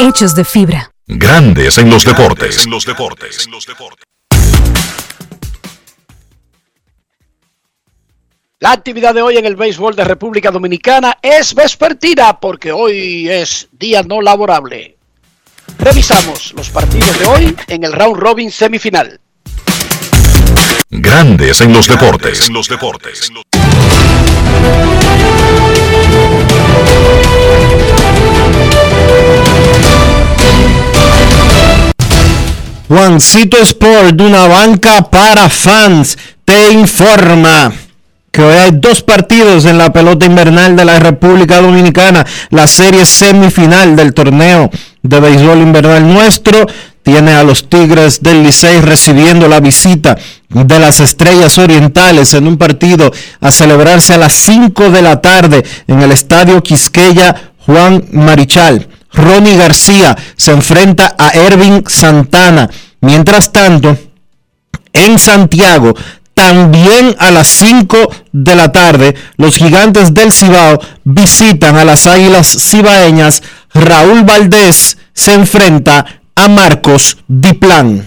hechos de fibra. Grandes en los deportes. En los deportes. La actividad de hoy en el béisbol de República Dominicana es vespertina porque hoy es día no laborable. Revisamos los partidos de hoy en el round robin semifinal. Grandes en los deportes. En los deportes. Juancito Sport, de una banca para fans, te informa que hoy hay dos partidos en la pelota invernal de la República Dominicana, la serie semifinal del torneo de béisbol invernal nuestro. Tiene a los Tigres del Licey recibiendo la visita de las Estrellas Orientales en un partido a celebrarse a las 5 de la tarde en el Estadio Quisqueya Juan Marichal. Ronnie García se enfrenta a Ervin Santana. Mientras tanto, en Santiago, también a las 5 de la tarde, los gigantes del Cibao visitan a las Águilas Cibaeñas. Raúl Valdés se enfrenta a Marcos Diplan.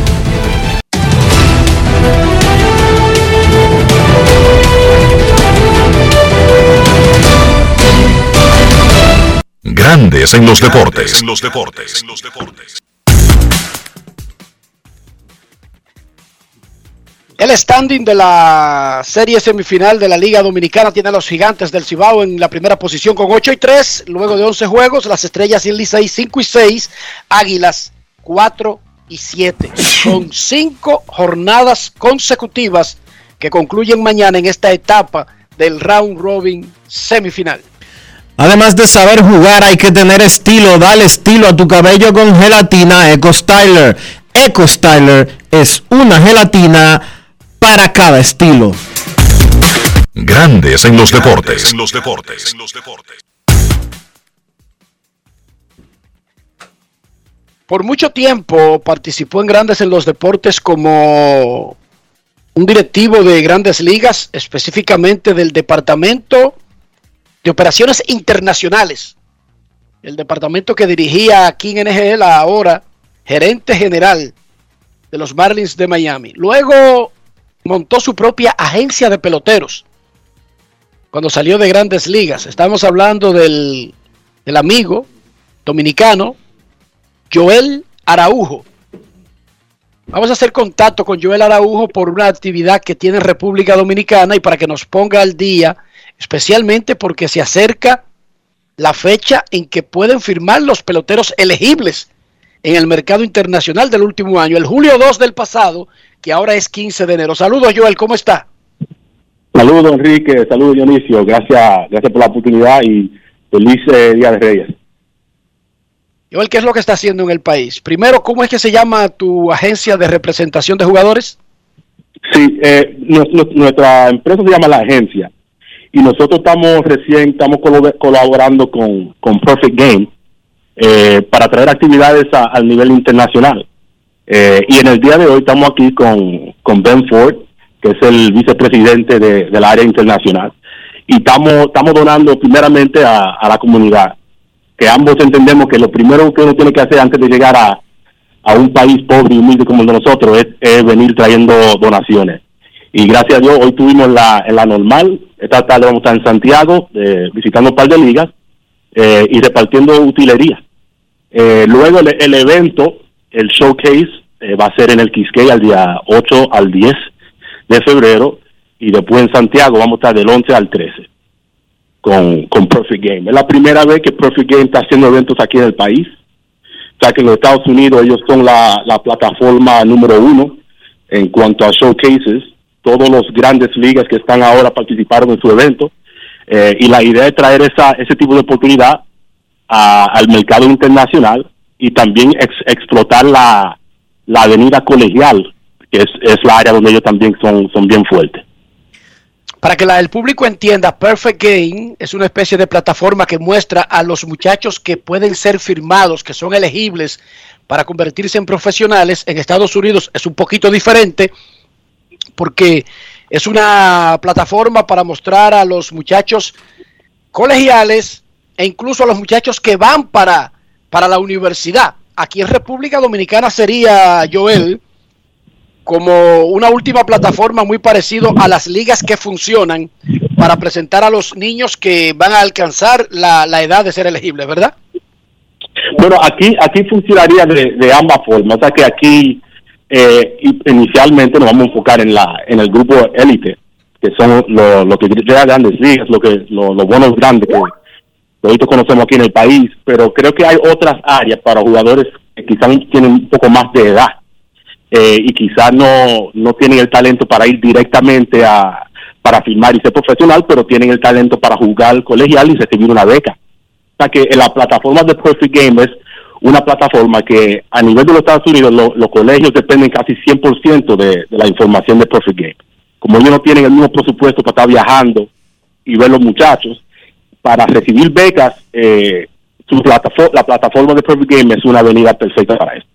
Grandes en los deportes. En los deportes. En los deportes. El standing de la serie semifinal de la Liga Dominicana tiene a los gigantes del Cibao en la primera posición con 8 y 3. Luego de 11 juegos, las estrellas y Licey 5 y 6. Águilas 4 y 7. Con 5 jornadas consecutivas que concluyen mañana en esta etapa del round robin semifinal. Además de saber jugar, hay que tener estilo. Dale estilo a tu cabello con gelatina Eco Styler. Eco Styler es una gelatina para cada estilo. Grandes en los deportes. En los deportes. En los deportes. Por mucho tiempo participó en Grandes en los Deportes como un directivo de grandes ligas, específicamente del Departamento de Operaciones Internacionales. El departamento que dirigía aquí en NGL ahora, gerente general de los Marlins de Miami. Luego montó su propia agencia de peloteros cuando salió de grandes ligas. Estamos hablando del, del amigo dominicano Joel Araujo. Vamos a hacer contacto con Joel Araujo por una actividad que tiene en República Dominicana y para que nos ponga al día, especialmente porque se acerca la fecha en que pueden firmar los peloteros elegibles en el mercado internacional del último año, el julio 2 del pasado, que ahora es 15 de enero. Saludos Joel, ¿cómo está? Saludos Enrique, saludos Dionisio, gracias, gracias por la oportunidad y feliz eh, Día de Reyes. Joel, ¿qué es lo que está haciendo en el país? Primero, ¿cómo es que se llama tu agencia de representación de jugadores? Sí, eh, nu- nu- nuestra empresa se llama La Agencia y nosotros estamos recién, estamos colaborando con, con Perfect Game eh, para traer actividades al nivel internacional. Eh, y en el día de hoy estamos aquí con, con Ben Ford, que es el vicepresidente de, del área internacional. Y estamos, estamos donando primeramente a, la comunidad, que ambos entendemos que lo primero que uno tiene que hacer antes de llegar a, a un país pobre y humilde como el de nosotros es venir trayendo donaciones. Y gracias a Dios, hoy tuvimos la, en la normal, esta tarde vamos a estar en Santiago, eh, visitando un par de ligas eh, y repartiendo utilería. Eh, luego el, evento, el showcase, va a ser en el Quisqueya el día 8 al 10 de febrero y después en Santiago vamos a estar del 11 al 13 con, con Perfect Game. Es la primera vez que Perfect Game está haciendo eventos aquí en el país. O sea que en los Estados Unidos ellos son la, la plataforma número uno en cuanto a showcases. Todos los grandes ligas que están ahora participaron en su evento. Eh, y la idea es traer esa, ese tipo de oportunidad a- al mercado internacional y también ex- explotar la, la avenida colegial, que es, es la área donde ellos también son, son bien fuertes. Para que la- el público entienda, Perfect Game es una especie de plataforma que muestra a los muchachos que pueden ser firmados, que son elegibles para convertirse en profesionales. En Estados Unidos es un poquito diferente porque es una plataforma para mostrar a los muchachos colegiales e incluso a los muchachos que van para, para la universidad. Aquí en República Dominicana sería, Joel, como una última plataforma muy parecido a las ligas que funcionan para presentar a los niños que van a alcanzar la, la edad de ser elegibles, ¿verdad? Bueno, aquí aquí funcionaría de, de ambas formas. O sea que aquí eh, inicialmente nos vamos a enfocar en la en el grupo élite, que son lo, lo que llega a grandes ligas, lo que lo- los buenos grandes que nosotros conocemos aquí en el país. Pero creo que hay otras áreas para jugadores que quizás tienen un poco más de edad eh, y quizás no no tienen el talento para ir directamente a para firmar y ser profesional, pero tienen el talento para jugar colegial y recibir una beca. O sea que en la plataforma de Perfect Game es una plataforma que a nivel de los Estados Unidos lo- los colegios dependen casi 100% de, de la información de Perfect Game. Como ellos no tienen el mismo presupuesto para estar viajando y ver los muchachos, para recibir becas, eh, su platafo- la plataforma de Perfect Game es una avenida perfecta para eso.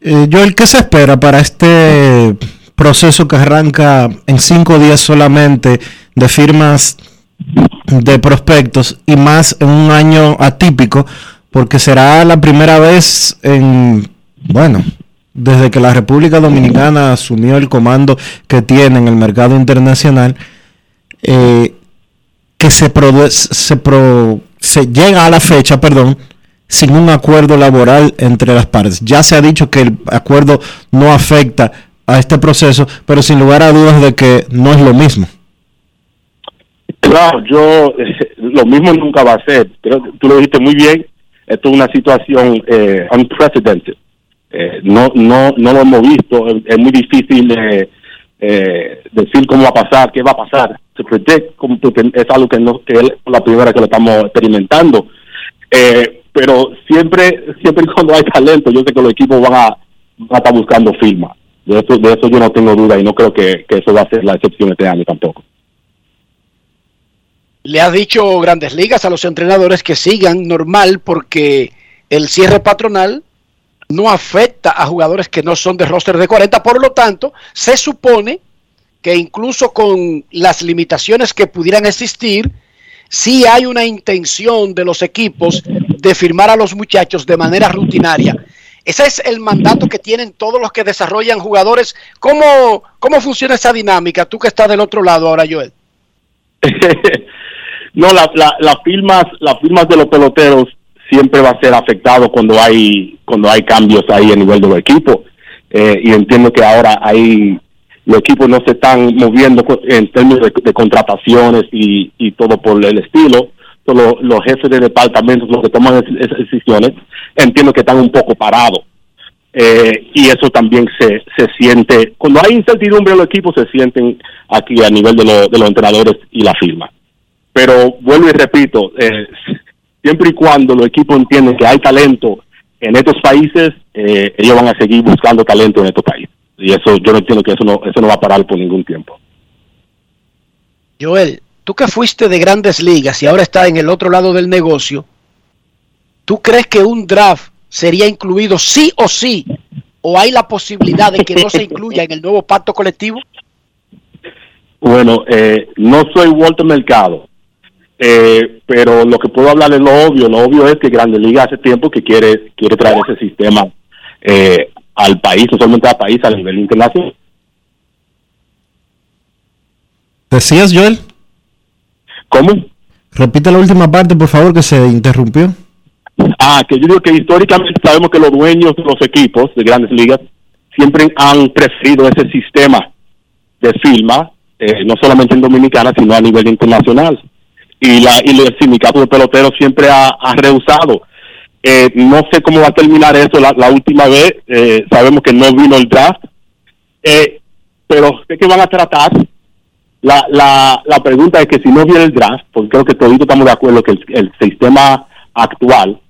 Eh, Joel, ¿qué se espera para este proceso que arranca en cinco días solamente de firmas de prospectos y más en un año atípico? Porque será la primera vez en, bueno, desde que la República Dominicana asumió el comando que tiene en el mercado internacional, eh, que se, se, llega a la fecha, perdón, sin un acuerdo laboral entre las partes. Ya se ha dicho que el acuerdo no afecta a este proceso, pero sin lugar a dudas de que no es lo mismo. Claro, yo, lo mismo nunca va a ser. Creo que tú lo dijiste muy bien. Esto es una situación eh, unprecedented. Eh, no, no, no lo hemos visto. Es, muy difícil eh, eh, decir cómo va a pasar, qué va a pasar. Se predict, es algo que, no, que es la primera que lo estamos experimentando. Eh, pero siempre, siempre cuando hay talento, yo sé que los equipos van a, van a estar buscando firma. De eso, de eso yo no tengo duda y no creo que eso va a ser la excepción este año tampoco. Le ha dicho Grandes Ligas a los entrenadores que sigan normal porque el cierre patronal no afecta a jugadores que no son de roster de 40. Por lo tanto, se supone que incluso con las limitaciones que pudieran existir, sí hay una intención de los equipos de firmar a los muchachos de manera rutinaria. Ese es el mandato que tienen todos los que desarrollan jugadores. ¿Cómo, cómo funciona esa dinámica? Tú que estás del otro lado ahora, Joel. no, la, la, las firmas, las firmas de los peloteros siempre va a ser afectado cuando hay cuando hay cambios ahí a nivel de los equipos. Eh, y entiendo que ahora hay los equipos no se están moviendo en términos de, contrataciones y, y todo por el estilo. Solo los jefes de departamentos los que toman es- esas decisiones entiendo que están un poco parados. Eh, y eso también se, se siente, cuando hay incertidumbre en los equipos, se sienten aquí a nivel de, lo- de los entrenadores y la firma. Pero vuelvo y repito, eh, siempre y cuando los equipos entienden que hay talento en estos países, eh, ellos van a seguir buscando talento en estos países. Y eso yo no entiendo que eso no, eso no va a parar por ningún tiempo. Joel, tú que fuiste de grandes ligas y ahora estás en el otro lado del negocio, ¿tú crees que un draft sería incluido sí o sí? ¿O hay la posibilidad de que no se incluya en el nuevo pacto colectivo? Bueno, eh, no soy Walter Mercado, eh, pero lo que puedo hablar es lo obvio. Lo obvio es que Grande Liga hace tiempo que quiere quiere traer ese sistema eh, al país, no solamente al país, a nivel internacional. ¿Decías, Joel? ¿Cómo? Repite la última parte, por favor, que se interrumpió. Ah, que yo digo que históricamente sabemos que los dueños de los equipos de grandes ligas siempre han preferido ese sistema de firma, eh, no solamente en Dominicana, sino a nivel internacional. Y, la, y el sindicato de peloteros siempre ha, rehusado. Eh, no sé cómo va a terminar eso la, la última vez, eh, sabemos que no vino el draft, eh, pero sé que van a tratar. La, la, la pregunta es que si no viene el draft, porque creo que todos estamos de acuerdo que el, el sistema actual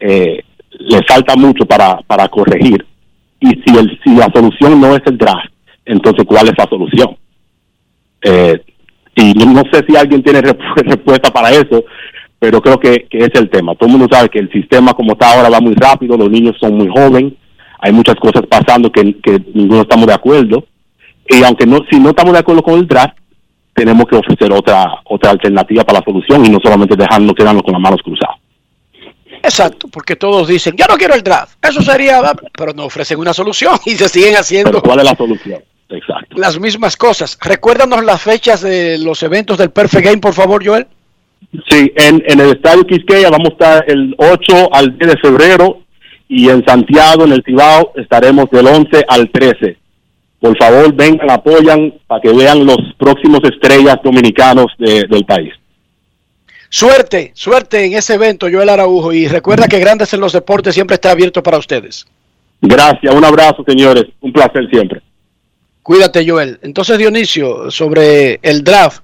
eh, le falta mucho para, para corregir. Y si, el, si la solución no es el draft, entonces ¿cuál es la solución? Eh, y no sé si alguien tiene respuesta para eso, pero creo que, que es el tema. Todo el mundo sabe que el sistema como está ahora va muy rápido, los niños son muy jóvenes, hay muchas cosas pasando que, que ninguno estamos de acuerdo. Y aunque no, si no estamos de acuerdo con el draft, tenemos que ofrecer otra otra alternativa para la solución y no solamente dejarnos quedarnos con las manos cruzadas. Exacto, porque todos dicen, yo no quiero el draft, eso sería, pero no ofrecen una solución y se siguen haciendo Pero ¿cuál es la solución? Exacto. las mismas cosas. Recuérdanos las fechas de los eventos del Perfect Game, por favor, Joel. Sí, en, en el Estadio Quisqueya vamos a estar el 8 al 10 de febrero y en Santiago, en el Cibao, estaremos del 11 al 13. Por favor, vengan, apoyan para que vean los próximos estrellas dominicanos de- del país. Suerte, suerte en ese evento, Joel Araujo, y recuerda que Grandes en los Deportes siempre está abierto para ustedes. Gracias, un abrazo, señores. Un placer siempre. Cuídate, Joel. Entonces, Dionisio, sobre el draft,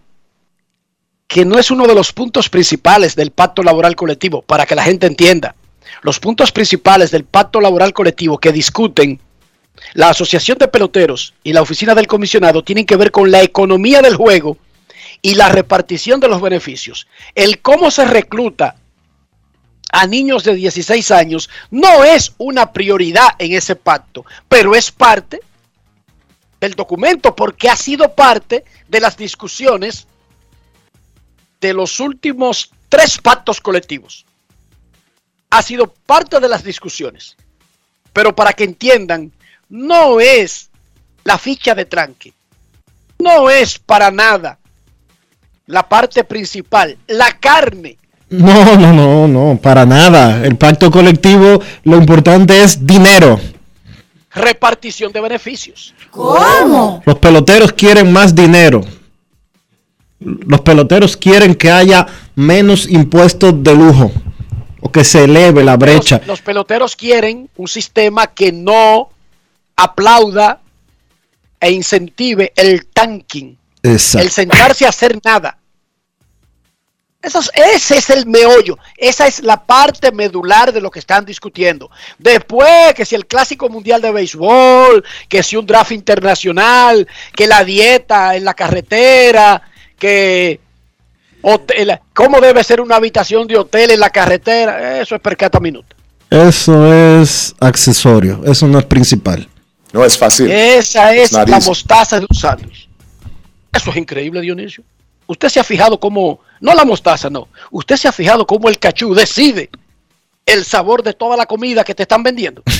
que no es uno de los puntos principales del pacto laboral colectivo, para que la gente entienda. Los puntos principales del pacto laboral colectivo que discuten la Asociación de Peloteros y la Oficina del Comisionado tienen que ver con la economía del juego y la repartición de los beneficios. El cómo se recluta a niños de 16 años no es una prioridad en ese pacto, pero es parte del documento porque ha sido parte de las discusiones de los últimos tres pactos colectivos. Ha sido parte de las discusiones. Pero para que entiendan, no es la ficha de tranque. No es para nada la parte principal, la carne. No, no, no, no, para nada. El pacto colectivo, lo importante es dinero. Repartición de beneficios. ¿Cómo? Los peloteros quieren más dinero. Los peloteros quieren que haya menos impuestos de lujo o que se eleve la brecha. Los, los peloteros quieren un sistema que no aplauda e incentive el tanking, Exacto. el sentarse a hacer nada. Eso es- ese es el meollo, esa es la parte medular de lo que están discutiendo. Después, que si el clásico mundial de béisbol, que si un draft internacional, que la dieta en la carretera, que hotel, cómo debe ser una habitación de hotel en la carretera, eso es percata minuto. Eso es accesorio, eso no es principal. No es fácil. Esa es la mostaza de un sándwich. Eso es increíble, Dionisio. Usted se ha fijado cómo, no la mostaza, no. Usted se ha fijado cómo el cachú decide el sabor de toda la comida que te están vendiendo.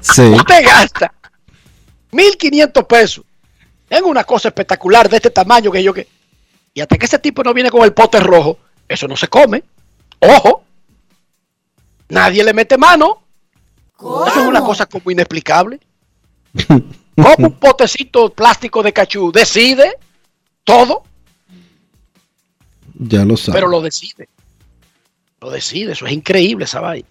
Sí. Usted gasta 1.500 pesos en una cosa espectacular de este tamaño que yo que... Y hasta que ese tipo no viene con el pote rojo, eso no se come. Ojo. Nadie le mete mano. Eso es una cosa como inexplicable. Como un potecito plástico de cachú decide todo, Ya lo sabes. pero lo decide. Lo decide, eso es increíble esa vaina.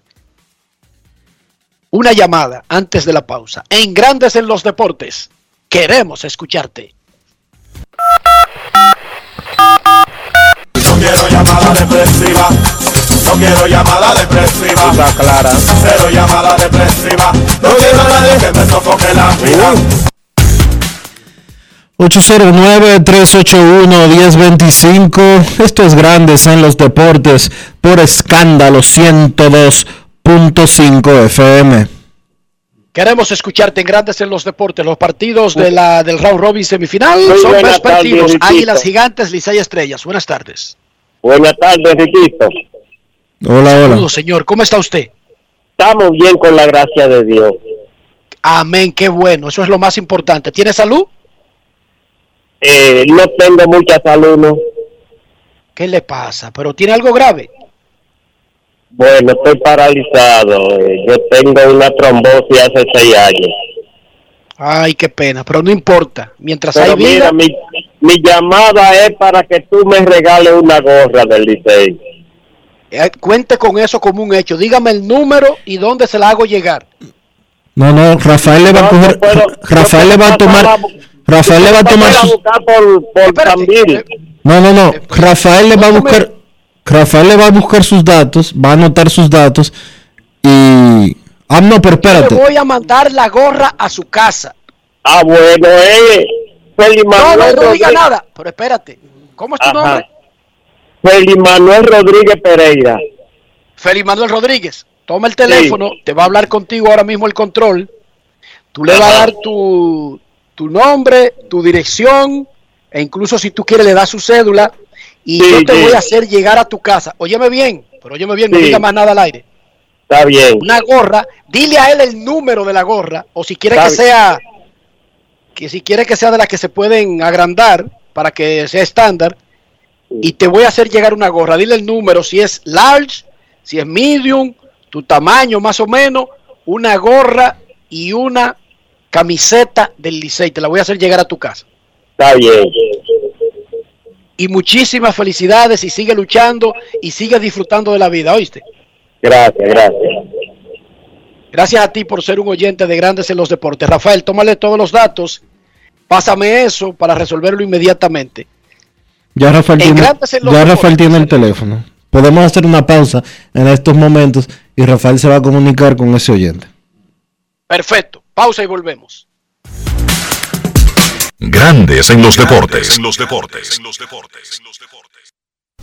una llamada antes de la pausa. En Grandes en los Deportes, queremos escucharte. No quiero llamada depresiva. No quiero llamada depresiva. Está clara. Cero llamada depresiva. No quiero a nadie que me sofoque la vida. 809-381-1025. Esto es Grandes en los Deportes por escándalo 102.5 FM. Queremos escucharte en Grandes en los Deportes. Los partidos de la, del round robin semifinal Muy son Riquito. Águilas Gigantes, Licey Estrellas. Buenas tardes. Buenas tardes, Riquito. Hola, Saludos, señor. ¿Cómo está usted? Estamos bien con la gracia de Dios. Amén, qué bueno. Eso es lo más importante. ¿Tiene salud? Eh, no tengo mucha salud, ¿no? ¿Qué le pasa? ¿Pero tiene algo grave? Bueno, estoy paralizado. eh, Yo tengo una trombosis hace seis años. Ay, qué pena, pero no importa. Mientras Pero hay vida, mira, mi, mi llamada es para que tú me regales una gorra del Licey. Eh, cuente con eso como un hecho. Dígame el número y dónde se la hago llegar. No, no, Rafael le va a coger. Rafael le va a tomar. Rafael le va a tomar por, por. No, no, no. Rafael le va a buscar. Rafael le va a buscar sus datos, va a anotar sus datos y. Ah, no, pero Le espérate. voy a mandar la gorra a su casa. Ah, bueno, eh. No, no, no diga nada. Pero espérate. ¿Cómo es tu Ajá. nombre? Feli Manuel Rodríguez Pereira. Félix Manuel Rodríguez. Toma el teléfono, te va a hablar contigo ahora mismo el control. Tú le vas a dar tu, tu nombre, tu dirección, e incluso si tú quieres le das su cédula y Sí, yo te sí. voy a hacer llegar a tu casa. Óyeme bien, pero óyeme bien, no diga más nada al aire. Está bien. Una gorra, dile a él el número de la gorra, o si quiere Está que bien. sea, que si quiere que sea de las que se pueden agrandar para que sea estándar, y te voy a hacer llegar una gorra. Dile el número, si es large, si es medium, tu tamaño más o menos, una gorra y una camiseta del Licey. Te la voy a hacer llegar a tu casa. Está bien. Y muchísimas felicidades y sigue luchando y sigue disfrutando de la vida, ¿oíste? Gracias, gracias. Gracias a ti por ser un oyente de Grandes en los Deportes. Rafael, tómale todos los datos, pásame eso para resolverlo inmediatamente. Ya Rafael, En tiene, Grandes en los ya Deportes. Rafael tiene el teléfono. Podemos hacer una pausa en estos momentos y Rafael se va a comunicar con ese oyente. Perfecto, pausa y volvemos. Grandes en los deportes. En los deportes.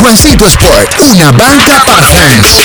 Juancito Sport, una banca para fans.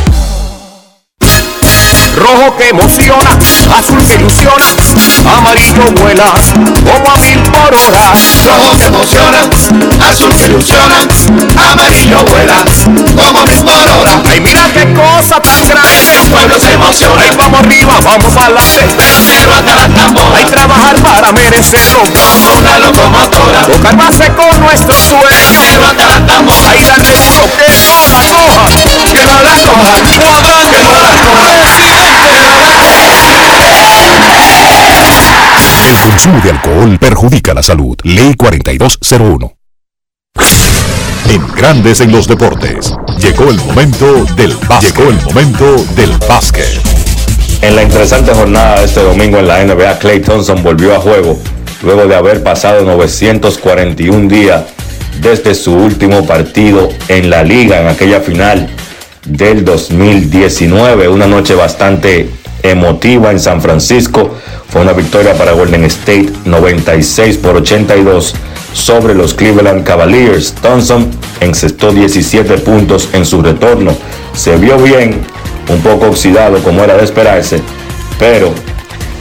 Rojo que emociona, azul que ilusiona, amarillo vuela como a mil por hora. Rojo que emociona, azul que ilusiona, amarillo vuela como a mil por hora. Ay, mira qué cosa tan grande. El pueblo se emociona. Ay, vamos arriba, vamos para adelante. De la cero hasta la tambora. Hay trabajar para merecerlo. Como una locomotora. Tocar base con nuestro sueño. Cero hasta la tambora. Ay, darle duro que no la coja. Que no la coja. Que no la coja. Consumo de alcohol perjudica la salud. Ley 4201. En Grandes en los Deportes. Llegó el momento del básquet. Llegó el momento del básquet. En la interesante jornada de este domingo en la NBA, Clay Thompson volvió a juego luego de haber pasado 941 días desde su último partido en la liga en aquella final del 2019. Una noche bastante emotiva en San Francisco. Fue una victoria para Golden State 96 por 82 sobre los Cleveland Cavaliers. Thompson encestó 17 puntos en su retorno. Se vio bien, un poco oxidado como era de esperarse, pero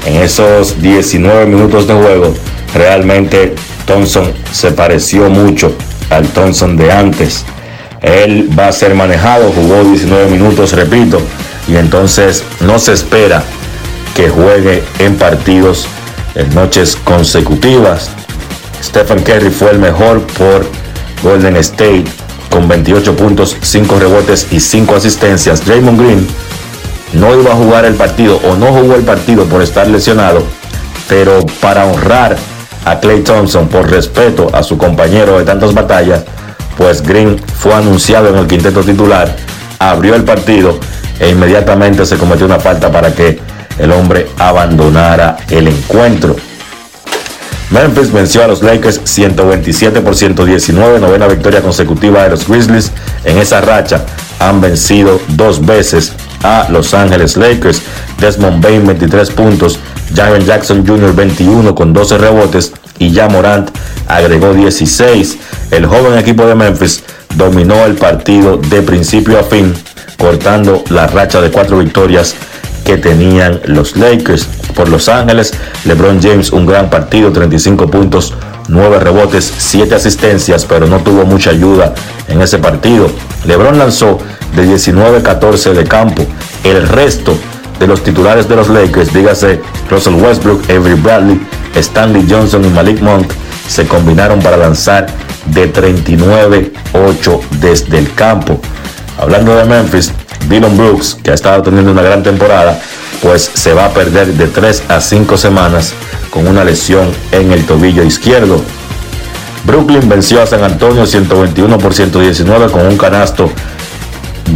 en esos 19 minutos de juego realmente Thompson se pareció mucho al Thompson de antes. Él va a ser manejado, jugó 19 minutos, repito, y entonces no se espera que juegue en partidos en noches consecutivas. Stephen Curry fue el mejor por Golden State con 28 puntos, 5 rebotes y 5 asistencias. Draymond Green no iba a jugar el partido o no jugó el partido por estar lesionado, pero para honrar a Clay Thompson por respeto a su compañero de tantas batallas, pues Green fue anunciado en el quinteto titular, abrió el partido e inmediatamente se cometió una falta para que el hombre abandonara el encuentro. Memphis venció a los Lakers 127 por 119, novena victoria consecutiva de los Grizzlies. En esa racha han vencido dos veces a Los Ángeles Lakers. Desmond Bain 23 puntos, Jaren Jackson Jr. 21 con 12 rebotes y ya Morant agregó 16. El joven equipo de Memphis dominó el partido de principio a fin, cortando la racha de cuatro victorias que tenían los Lakers. Por Los Ángeles, LeBron James un gran partido, 35 puntos, 9 rebotes, 7 asistencias, pero no tuvo mucha ayuda en ese partido. LeBron lanzó de 19-14 de campo. El resto de los titulares de los Lakers, dígase Russell Westbrook, Avery Bradley, Stanley Johnson y Malik Monk, se combinaron para lanzar de 39-8 desde el campo. Hablando de Memphis, Dylan Brooks, que ha estado teniendo una gran temporada, pues se va a perder de 3 a 5 semanas con una lesión en el tobillo izquierdo. Brooklyn venció a San Antonio 121 por 119 con un canasto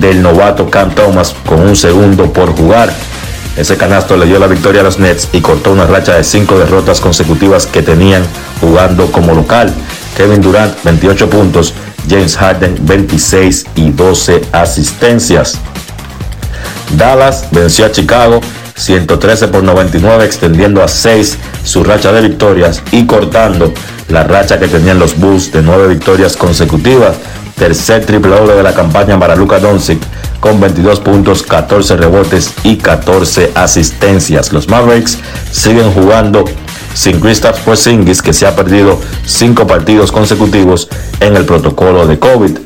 del novato Cam Thomas con un segundo por jugar. Ese canasto le dio la victoria a los Nets y cortó una racha de 5 derrotas consecutivas que tenían jugando como local. Kevin Durant 28 puntos, James Harden 26 y 12 asistencias. Dallas venció a Chicago 113 por 99, extendiendo a 6 su racha de victorias y cortando la racha que tenían los Bulls de 9 victorias consecutivas. Tercer triple doble de la campaña para Luka Doncic con 22 puntos, 14 rebotes y 14 asistencias. Los Mavericks siguen jugando sin Kristaps Porzingis que se ha perdido 5 partidos consecutivos en el protocolo de COVID.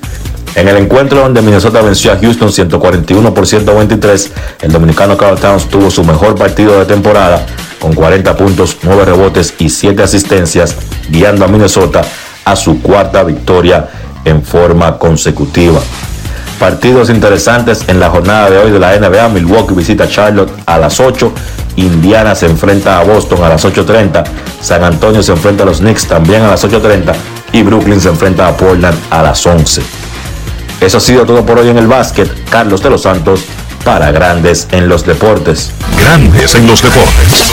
En el encuentro donde Minnesota venció a Houston 141 por 123, el dominicano Carl Towns tuvo su mejor partido de temporada con 40 puntos, 9 rebotes y 7 asistencias, guiando a Minnesota a su cuarta victoria en forma consecutiva. Partidos interesantes en la jornada de hoy de la NBA. Milwaukee visita a Charlotte a las 8. Indiana se enfrenta a Boston a las 8.30. San Antonio se enfrenta a los Knicks también a las 8.30. Y Brooklyn se enfrenta a Portland a las 11. Eso ha sido todo por hoy en el básquet. Carlos de los Santos para Grandes en los Deportes. Grandes en los Deportes.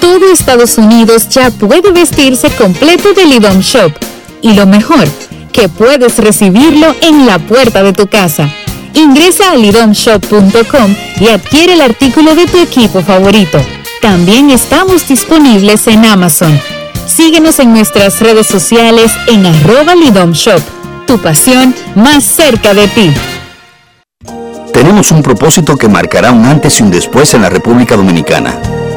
Todo Estados Unidos ya puede vestirse completo de Lidom Shop. Y lo mejor, que puedes recibirlo en la puerta de tu casa. Ingresa a lidomshop.com y adquiere el artículo de tu equipo favorito. También estamos disponibles en Amazon. Síguenos en nuestras redes sociales en arroba lidomshop. Tu pasión más cerca de ti. Tenemos un propósito que marcará un antes y un después en la República Dominicana.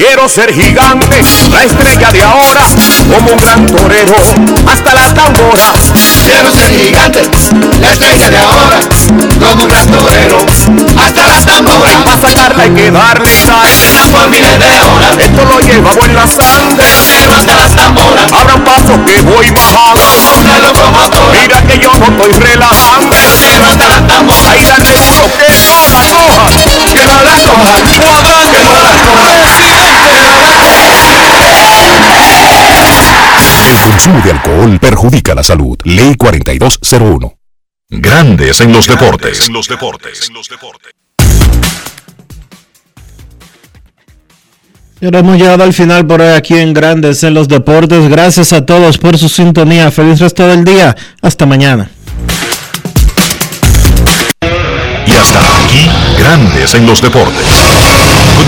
Quiero ser gigante, la estrella de ahora, como un gran torero, hasta las tamboras. Quiero ser gigante, la estrella de ahora, como un gran torero, hasta las tamboras. Para sacarla hay que darle sal, por miles de horas. Esto lo llevamos en la sangre, pero hasta las tamboras. Abran paso que voy bajando, como una locomotora. Mira que yo no estoy relajando, pero hasta las tamboras. Ahí dale duro que no la coja, que no la coja, que no la coja. El consumo de alcohol perjudica la salud. Ley 4201. Grandes en los deportes. En los deportes. Y ahora hemos llegado al final por hoy aquí en Grandes en los Deportes. Gracias a todos por su sintonía. Feliz resto del día. Hasta mañana. Y hasta aquí, Grandes en los Deportes.